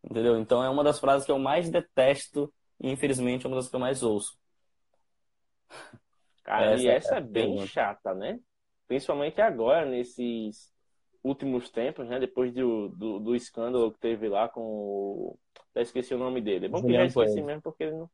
Entendeu? Então é uma das frases que eu mais detesto e infelizmente é uma das que eu mais ouço. Cara, essa e essa é, é bem chata, né? Principalmente agora, nesses últimos tempos, né? Depois do, do, do escândalo que teve lá com o. Já esqueci o nome dele. É bom que já esqueci mesmo porque ele não.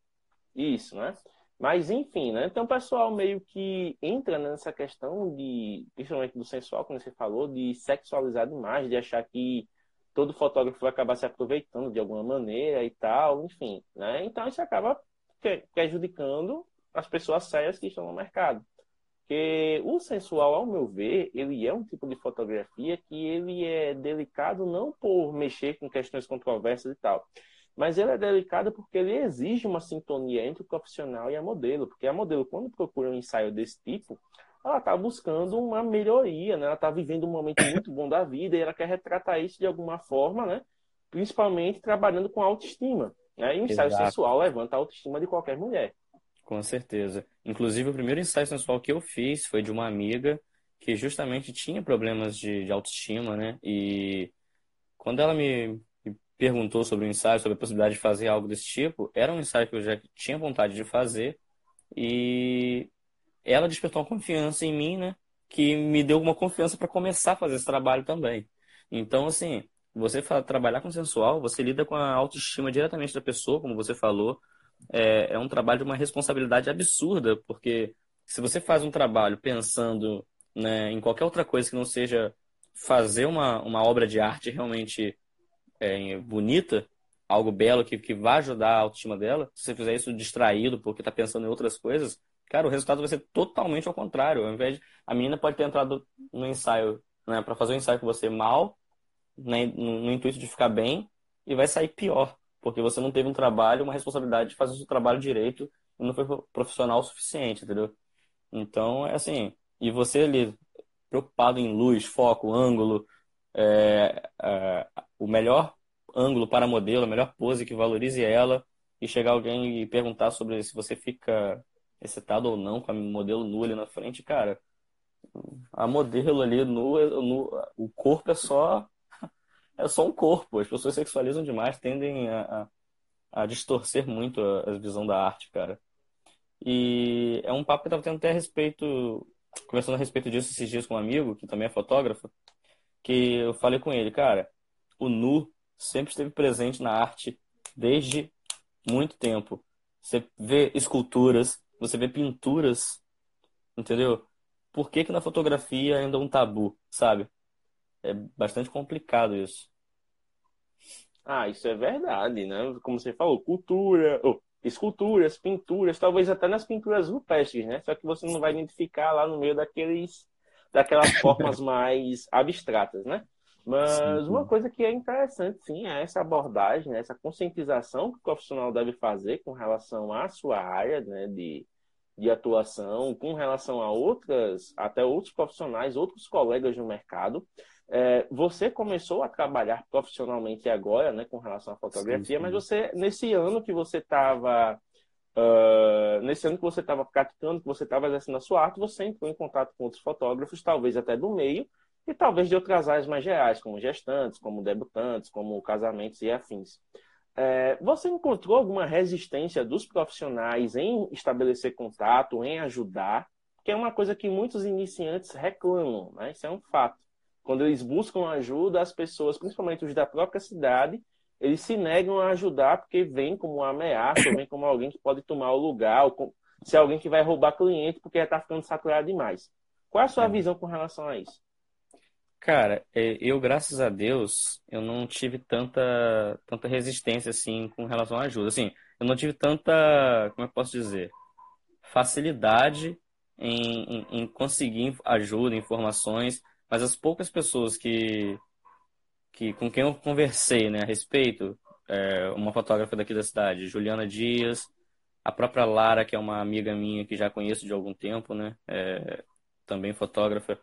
Isso, né? Mas enfim, né? Então o pessoal meio que entra nessa questão de, principalmente do sensual, como você falou, de sexualizar demais, de achar que todo fotógrafo vai acabar se aproveitando de alguma maneira e tal, enfim, né? Então isso acaba prejudicando as pessoas sérias que estão no mercado. Porque o sensual, ao meu ver, ele é um tipo de fotografia que ele é delicado não por mexer com questões controversas e tal, mas ele é delicado porque ele exige uma sintonia entre o profissional e a modelo. Porque a modelo, quando procura um ensaio desse tipo, ela está buscando uma melhoria, né? Ela está vivendo um momento muito bom da vida e ela quer retratar isso de alguma forma, né? Principalmente trabalhando com autoestima. Né? E o ensaio Exato. sensual levanta a autoestima de qualquer mulher. Com certeza. Inclusive, o primeiro ensaio sensual que eu fiz foi de uma amiga que justamente tinha problemas de, de autoestima, né? E quando ela me, perguntou sobre o ensaio, sobre a possibilidade de fazer algo desse tipo, era um ensaio que eu já tinha vontade de fazer e ela despertou uma confiança em mim, né? Que me deu uma confiança para começar a fazer esse trabalho também. Então, assim, você trabalhar com sensual, você lida com a autoestima diretamente da pessoa, como você falou. É, é um trabalho de uma responsabilidade absurda, porque se você faz um trabalho pensando né, em qualquer outra coisa que não seja fazer uma, uma obra de arte realmente é, bonita, algo belo que, que vai ajudar a autoestima dela, se você fizer isso distraído porque está pensando em outras coisas, cara, o resultado vai ser totalmente ao contrário. Ao invés de, a menina pode ter entrado no ensaio, né, para fazer um ensaio com você mal, né, no, no, intuito de ficar bem, e vai sair pior, porque você não teve um trabalho, uma responsabilidade de fazer o seu trabalho direito e não foi profissional o suficiente, entendeu? Então, é assim, e você ali preocupado em luz, foco, ângulo, é, é, o melhor ângulo para modelo, a melhor pose que valorize ela, e chegar alguém e perguntar sobre se você fica excitado ou não com a modelo nua ali na frente, cara, a modelo ali nua, nu, o corpo é só [LAUGHS] é só um corpo. As pessoas sexualizam demais, tendem a, a, a distorcer muito a, a, visão da arte, cara. E é um papo que eu tava tendo até a respeito, conversando a respeito disso esses dias com um amigo, que também é fotógrafo, que eu falei com ele, cara, o nu sempre esteve presente na arte desde muito tempo. Você vê esculturas, você vê pinturas, entendeu? Por que, que na fotografia ainda é um tabu, sabe? É bastante complicado isso. Ah, isso é verdade, né? Como você falou, cultura, oh, esculturas, pinturas, talvez até nas pinturas rupestres, né? Só que você não vai identificar lá no meio daqueles, daquelas [COUGHS] formas mais abstratas, né? Mas sim, uma coisa que é interessante, sim, é essa abordagem, né, essa conscientização que o profissional deve fazer com relação à sua área né, de, de atuação, com relação a outras, até outros profissionais, outros colegas no mercado. É, você começou a trabalhar profissionalmente agora, né, com relação à fotografia, sim, sim. mas você, nesse ano que você estava Uh, nesse ano que você estava praticando, que você estava exercendo a sua arte, você entrou em contato com outros fotógrafos, talvez até do meio, e talvez de outras áreas mais gerais, como gestantes, como debutantes, como casamentos e afins. É, você encontrou alguma resistência dos profissionais em estabelecer contato, em ajudar? Que é uma coisa que muitos iniciantes reclamam, né? Isso é um fato. Quando eles buscam ajuda, as pessoas, principalmente os da própria cidade, eles se negam a ajudar porque vem como uma ameaça, ou vem como alguém que pode tomar o lugar, ou se é alguém que vai roubar cliente porque está ficando saturado demais. Qual é a sua é. visão com relação a isso? Cara, é, eu, graças a Deus, eu não tive tanta, tanta resistência, assim, com relação à ajuda. Assim, eu não tive tanta, como eu posso dizer, facilidade em, em, em conseguir ajuda, informações, mas as poucas pessoas que, que com quem eu conversei, né, a respeito, é, uma fotógrafa daqui da cidade, Juliana Dias, a própria Lara, que é uma amiga minha que já conheço de algum tempo, né, é, também fotógrafa,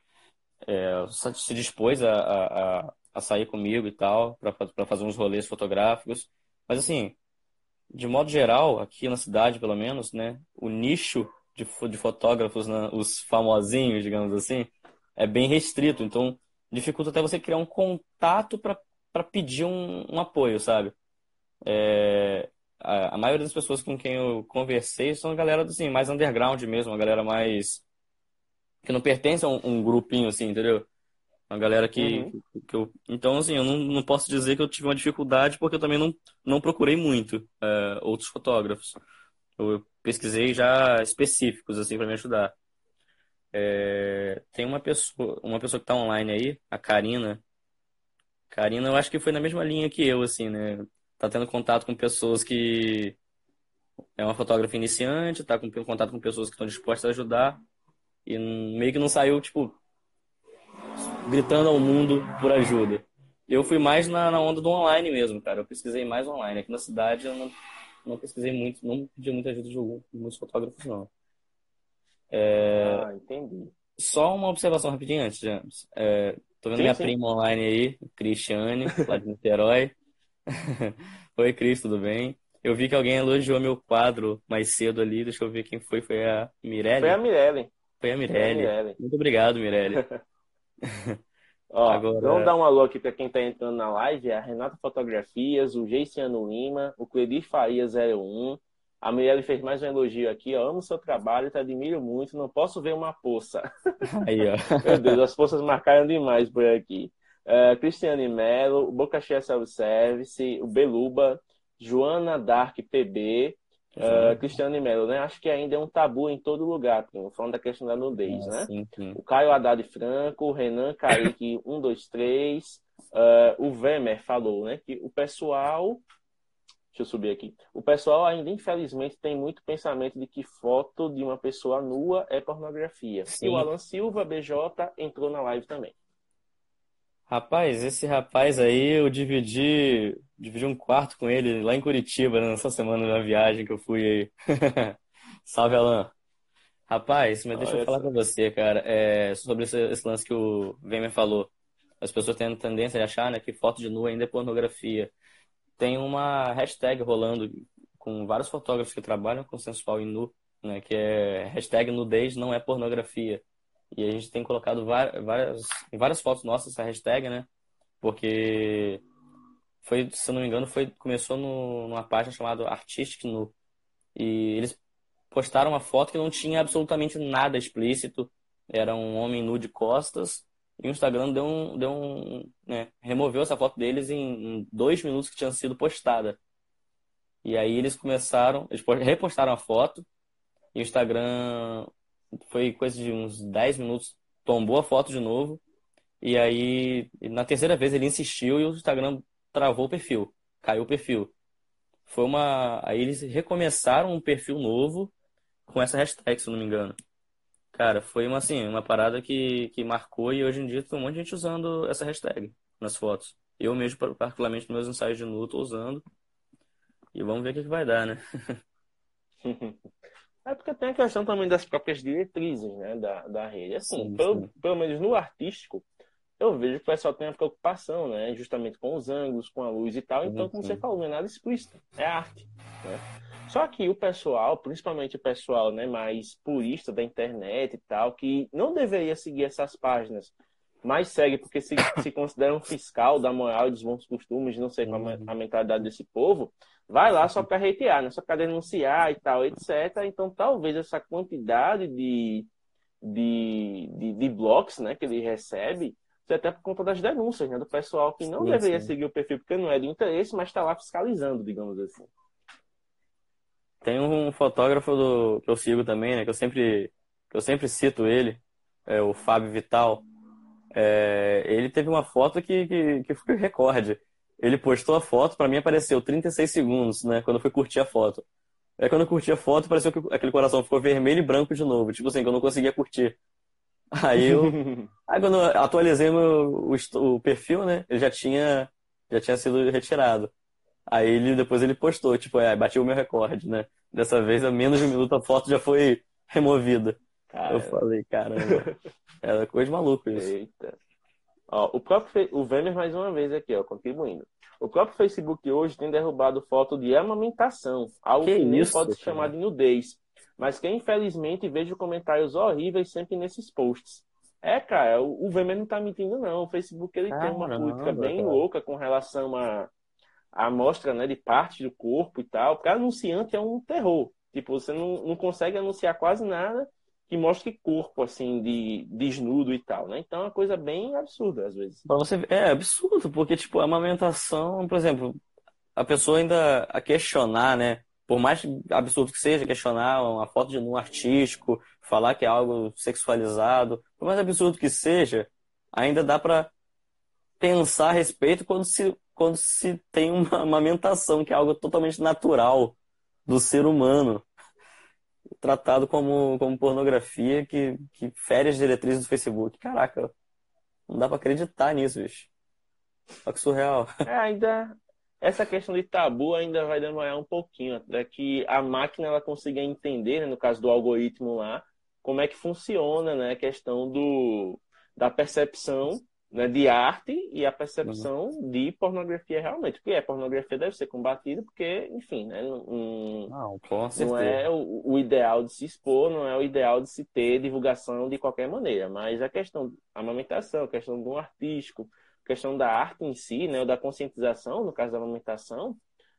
é, se dispôs a, a, a, sair comigo e tal, para fazer uns rolês fotográficos. Mas assim, de modo geral, aqui na cidade, pelo menos, né, o nicho de, de fotógrafos, né, os famosinhos, digamos assim, é bem restrito. Então, dificulta até você criar um contato para pedir um, um, apoio, sabe? É, a, a, maioria das pessoas com quem eu conversei são a galera assim, mais underground mesmo, a galera mais. que não pertence a um, um grupinho, assim, entendeu? Uma galera que, uhum. que, que, eu. Então, assim, eu não, não posso dizer que eu tive uma dificuldade porque eu também não, não procurei muito é, outros fotógrafos. Eu pesquisei já específicos, assim, para me ajudar. É, tem uma pessoa, uma pessoa que está online aí, a Karina. Karina, eu acho que foi na mesma linha que eu, assim, né? Tá tendo contato com pessoas que é uma fotógrafa iniciante, tá com contato com pessoas que estão dispostas a ajudar e meio que não saiu, tipo, gritando ao mundo por ajuda. Eu fui mais na, na onda do online mesmo, cara. Eu pesquisei mais online. Aqui na cidade eu não, não pesquisei muito, não pedi muita ajuda de algum, muitos fotógrafos, não. É... Ah, entendi. Só uma observação rapidinho antes, James. É, tô vendo sim, minha sim. prima online aí, Cristiane, lá de Niterói. [LAUGHS] Oi, Cris, tudo bem? Eu vi que alguém elogiou meu quadro mais cedo ali. Deixa eu ver quem foi. Foi a Mirelle? Foi a Mirelle. Foi a Mirelle. Muito obrigado, Mirelle. [LAUGHS] [LAUGHS] Ó, Agora... Vamos dar um alô aqui para quem está entrando na live. É a Renata Fotografias, o Geiciano Lima, o Cledir Faria 01. A Mirelle fez mais um elogio aqui. Ó, amo seu trabalho, te admiro muito. Não posso ver uma poça. [LAUGHS] Aí, ó. Meu Deus, as poças marcaram demais por aqui. Uh, Cristiane Melo, Boca Cheia Self Service, o Beluba, Joana Dark PB, Uh, Cristiano Melo, né? Acho que ainda é um tabu em todo lugar, primo, falando da questão da nudez, é, né? Sim, sim. O Caio Haddad Franco, o Renan Kaique 123, uh, o Vemer falou, né? Que o pessoal. Deixa eu subir aqui. O pessoal ainda, infelizmente, tem muito pensamento de que foto de uma pessoa nua é pornografia. Sim. E o Alan Silva, BJ, entrou na live também. Rapaz, esse rapaz aí, eu dividi, dividi um quarto com ele lá em Curitiba, né, nessa semana da viagem que eu fui aí. [LAUGHS] Salve, Alan. Rapaz, mas deixa Olha eu falar com você, cara, é, sobre esse, esse, lance que o Vemer falou. As pessoas têm a tendência de achar né, que foto de nu ainda é pornografia. Tem uma hashtag rolando com vários fotógrafos que trabalham com sensual e nu, né, que é hashtag nudez não é pornografia. E a gente tem colocado várias, várias fotos nossas essa hashtag, né? Porque foi, se não me engano, foi, começou no, numa página chamada Artistic Nu. E eles postaram uma foto que não tinha absolutamente nada explícito. Era um homem nu de costas. E o Instagram deu um. Deu um né, removeu essa foto deles em, em dois minutos que tinha sido postada. E aí eles começaram. Eles repostaram a foto. E o Instagram foi coisa de uns 10 minutos, tombou a foto de novo. E aí, na terceira vez, ele insistiu e o Instagram travou o perfil, caiu o perfil. Foi uma. Aí eles recomeçaram um perfil novo com essa hashtag, se eu não me engano. Cara, foi uma, assim, uma parada que, que marcou e hoje em dia tem um monte de gente usando essa hashtag nas fotos. Eu mesmo, particularmente, nos meus ensaios de nu, tô usando. E vamos ver o que, que vai dar, né? [LAUGHS] É porque tem a questão também das próprias diretrizes né, da, da rede. Assim, sim, pelo, sim. pelo menos no artístico, eu vejo que o pessoal tem uma preocupação, né? Justamente com os ângulos, com a luz e tal. Então, como você falou, não é nada explícito, é arte. Né? Só que o pessoal, principalmente o pessoal né, mais purista da internet e tal, que não deveria seguir essas páginas, mas segue porque se, se considera um fiscal da moral e dos bons costumes, não sei qual é a mentalidade desse povo, vai lá só para hatear, né? só para denunciar e tal, etc. Então, talvez essa quantidade de, de, de, de blocos né, que ele recebe até por conta das denúncias né, do pessoal que não sim, deveria sim. seguir o perfil porque não é de interesse, mas está lá fiscalizando, digamos assim. Tem um fotógrafo do, que eu sigo também, né, que eu sempre, que eu sempre cito ele, é o Fábio Vital. É, ele teve uma foto que, que, que foi recorde ele postou a foto, para mim apareceu 36 segundos, né? Quando eu fui curtir a foto. Aí quando eu curti a foto, pareceu que aquele coração ficou vermelho e branco de novo. Tipo assim, que eu não conseguia curtir. Aí eu. [LAUGHS] aí quando eu atualizei meu, o, o, perfil, né? Ele já tinha, já tinha sido retirado. Aí ele, depois ele postou, tipo, é, bati o meu recorde, né? Dessa vez, a menos de um minuto, a foto já foi removida. Eu falei, caramba. [LAUGHS] Era coisa de maluco isso. Eita. Ó, o próprio o Vemer mais uma vez aqui, ó, contribuindo. O próprio Facebook hoje tem derrubado foto de amamentação, algo que, que nem pode ser chamado de nudez, mas que infelizmente vejo comentários horríveis sempre nesses posts. É, cara, o, o não tá mentindo, não. O Facebook ele tem uma política bem cara. louca com relação a, a amostra né, de parte do corpo e tal. Para anunciante é um terror. Tipo, você não, não consegue anunciar quase nada que mostre corpo, assim, de desnudo e tal, né? Então é uma coisa bem absurda, às vezes. Pra você é absurdo, porque, tipo, a amamentação, por exemplo, a pessoa ainda a questionar, né? Por mais absurdo que seja, questionar uma foto de um artístico, falar que é algo sexualizado, por mais absurdo que seja, ainda dá para pensar a respeito quando se, quando se tem uma [LAUGHS] amamentação, que é algo totalmente natural do ser humano tratado como, como pornografia que, que fere as diretrizes do Facebook. Caraca, não dá pra acreditar nisso, bicho. Olha que surreal. É, ainda. Essa questão de tabu ainda vai demorar um pouquinho, até que a máquina ela consiga entender, né, no caso do algoritmo lá, como é que funciona né, a questão do, da percepção né, de arte e a percepção uhum. de pornografia realmente. Porque a pornografia deve ser combatida, porque, enfim, né, um, não, não é o, o, ideal de se expor, não é o ideal de se ter divulgação de qualquer maneira. Mas a questão da amamentação, a questão do artístico, questão da arte em si, né, ou da conscientização, no caso da amamentação,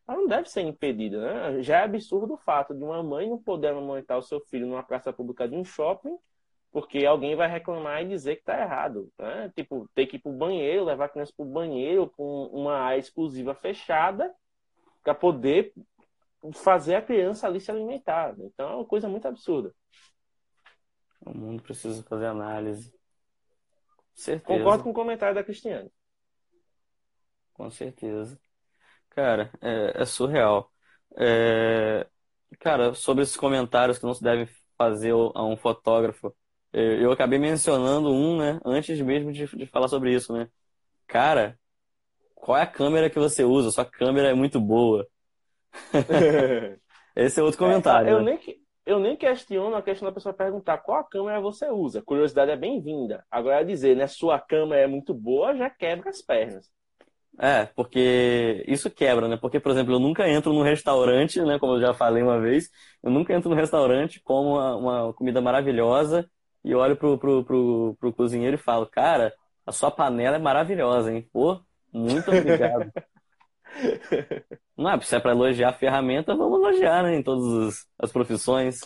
ela não deve ser impedida. Né? Já é absurdo o fato de uma mãe não poder amamentar o seu filho numa praça pública de um shopping porque alguém vai reclamar e dizer que está errado. Né? Tipo, ter que ir para o banheiro, levar a criança para o banheiro com uma área exclusiva fechada para poder fazer a criança ali se alimentar. Então é uma coisa muito absurda. O mundo precisa fazer análise. Certeza. Concordo com o comentário da Cristiane. Com certeza. Cara, é, é surreal. É... Cara, sobre esses comentários que não se deve fazer a um fotógrafo eu acabei mencionando um, né, antes mesmo de, de falar sobre isso, né? Cara, qual é a câmera que você usa? Sua câmera é muito boa. [LAUGHS] Esse é outro comentário. É, eu, né? nem, eu nem questiono a questão da pessoa perguntar qual a câmera você usa. Curiosidade é bem-vinda. Agora, dizer, né, sua câmera é muito boa, já quebra as pernas. É, porque isso quebra, né? Porque, por exemplo, eu nunca entro num restaurante, né? Como eu já falei uma vez, eu nunca entro num restaurante, como uma, uma comida maravilhosa e olho pro, pro, pro, pro cozinheiro e falo, cara, a sua panela é maravilhosa, hein? Pô, muito obrigado. [LAUGHS] Não é, se é para elogiar a ferramenta, vamos elogiar, né? Em todas as profissões.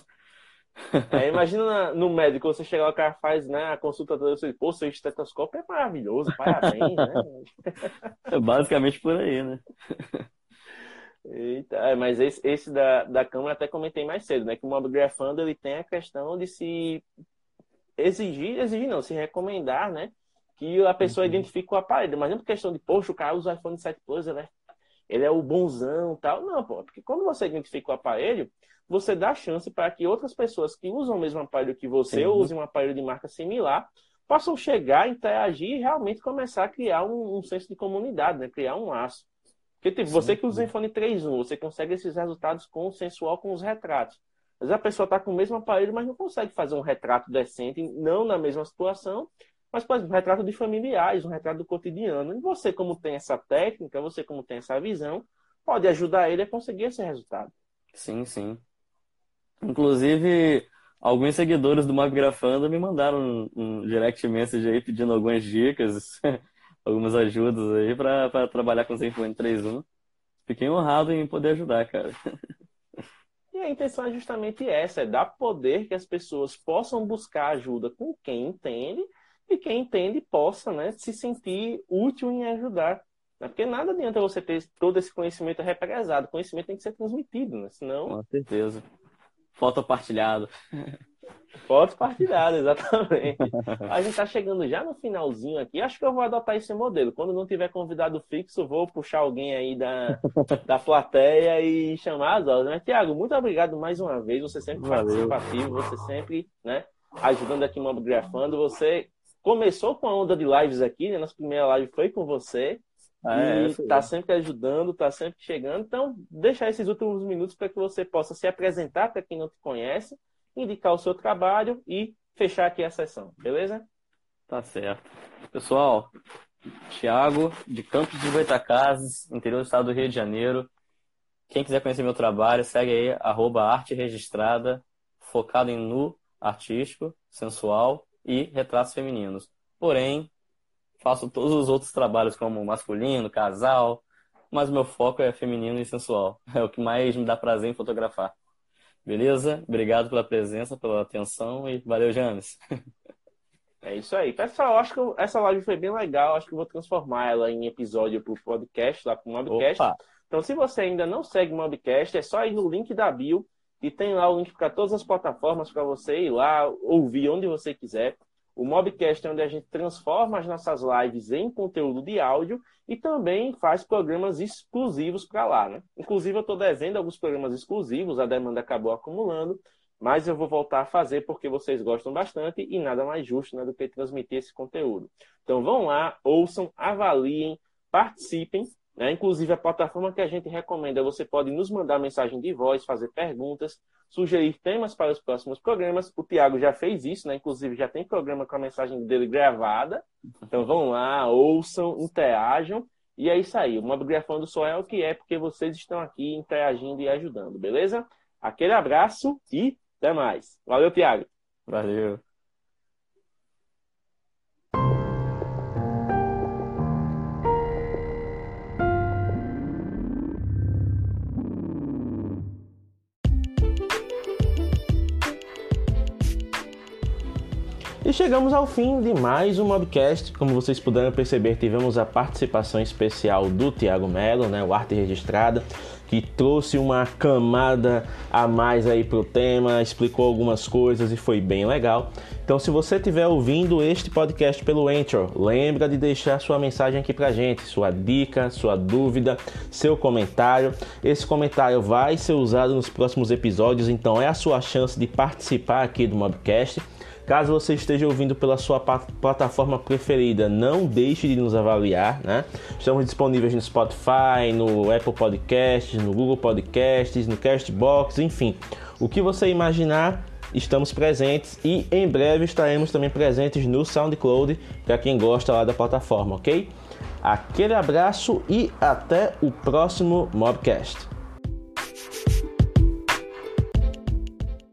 [LAUGHS] É, imagina no médico, você chegar lá, o cara faz né, a consulta toda, você pô, seu estetoscópio é maravilhoso, parabéns, né? [LAUGHS] É basicamente por aí, né? Eita, é, mas esse, esse da, da câmera até comentei mais cedo, né? Que o Mobgrafando ele tem a questão de se exigir, exigir não, se recomendar, né? Que a pessoa uhum. identifique o aparelho. Mas não por questão de, poxa, o cara usa o iPhone 7 Plus, ele é, ele é o bonzão tal. Não, pô. Porque quando você identifica o aparelho, você dá chance para que outras pessoas que usam o mesmo aparelho que você, ou usem um aparelho de marca similar, possam chegar, interagir e realmente começar a criar um, um senso de comunidade, né? Criar um laço. Porque tipo, você que usa o iPhone 3.1, você consegue esses resultados consensual com os retratos. Às vezes a pessoa está com o mesmo aparelho, mas não consegue fazer um retrato decente, não na mesma situação, mas, por exemplo, um retrato de familiares, um retrato do cotidiano. E você, como tem essa técnica, você, como tem essa visão, pode ajudar ele a conseguir esse resultado. Sim, sim. Inclusive, alguns seguidores do Mapgrafando me mandaram um, um direct message aí pedindo algumas dicas, [LAUGHS] algumas ajudas aí para trabalhar com o Zenfone 3.1. Fiquei honrado em poder ajudar, cara. E a intenção é justamente essa, é dar poder que as pessoas possam buscar ajuda com quem entende e quem entende possa né, se sentir útil em ajudar. Né? Porque nada adianta você ter todo esse conhecimento represado. O conhecimento tem que ser transmitido, né? Senão... Com certeza. Foto partilhado. [LAUGHS] Fotos partilhadas, exatamente. A gente está chegando já no finalzinho aqui. Acho que eu vou adotar esse modelo. Quando não tiver convidado fixo, vou puxar alguém aí da, [LAUGHS] da plateia e chamar as horas. Mas, Tiago, muito obrigado mais uma vez. Você sempre Valeu. participativo, você sempre né, ajudando aqui no Grafando. Você começou com a onda de lives aqui, né? Nossa primeira live foi com você. Ah, é, e está sempre ajudando, está sempre chegando. Então, deixar esses últimos minutos para que você possa se apresentar para quem não te conhece indicar o seu trabalho e fechar aqui a sessão, beleza? Tá certo. Pessoal, Thiago, de Campos de Goitacazes, interior do estado do Rio de Janeiro. Quem quiser conhecer meu trabalho, segue aí, arroba arte registrada, focado em nu, artístico, sensual e retratos femininos. Porém, faço todos os outros trabalhos como masculino, casal, mas meu foco é feminino e sensual. [LAUGHS] É o que mais me dá prazer em fotografar. Beleza? Obrigado pela presença, pela atenção e valeu, James. [LAUGHS] É isso aí. Pessoal, acho que essa live foi bem legal. Acho que vou transformar ela em episódio para o podcast, lá para o Mobcast. Opa. Então, se você ainda não segue o Mobcast, é só ir no link da bio e tem lá o link para todas as plataformas para você ir lá ouvir onde você quiser. O Mobcast é onde a gente transforma as nossas lives em conteúdo de áudio e também faz programas exclusivos para lá, né? Inclusive, eu estou devendo alguns programas exclusivos, a demanda acabou acumulando, mas eu vou voltar a fazer porque vocês gostam bastante e nada mais justo né, do que transmitir esse conteúdo. Então, vão lá, ouçam, avaliem, participem né? Inclusive, a plataforma que a gente recomenda, você pode nos mandar mensagem de voz, fazer perguntas, sugerir temas para os próximos programas. O Tiago já fez isso, né? inclusive já tem programa com a mensagem dele gravada. Então vão lá, ouçam, interajam. E é isso aí. O Mobgrafando só é o que é, porque vocês estão aqui interagindo e ajudando, beleza? Aquele abraço e até mais. Valeu, Tiago. Valeu. E chegamos ao fim de mais um Mobcast. Como vocês puderam perceber, tivemos a participação especial do Tiago Melo, né, o Arte Registrada, que trouxe uma camada a mais aí pro tema, explicou algumas coisas e foi bem legal. Então, se você estiver ouvindo este podcast pelo Anchor, lembra de deixar sua mensagem aqui pra gente, sua dica, sua dúvida, seu comentário. Esse comentário vai ser usado nos próximos episódios, então é a sua chance de participar aqui do Mobcast. Caso você esteja ouvindo pela sua plataforma preferida, não deixe de nos avaliar, né? Estamos disponíveis no Spotify, no Apple Podcasts, no Google Podcasts, no Castbox, enfim. O que você imaginar, estamos presentes e em breve estaremos também presentes no SoundCloud para quem gosta lá da plataforma, ok? Aquele abraço e até o próximo Mobcast.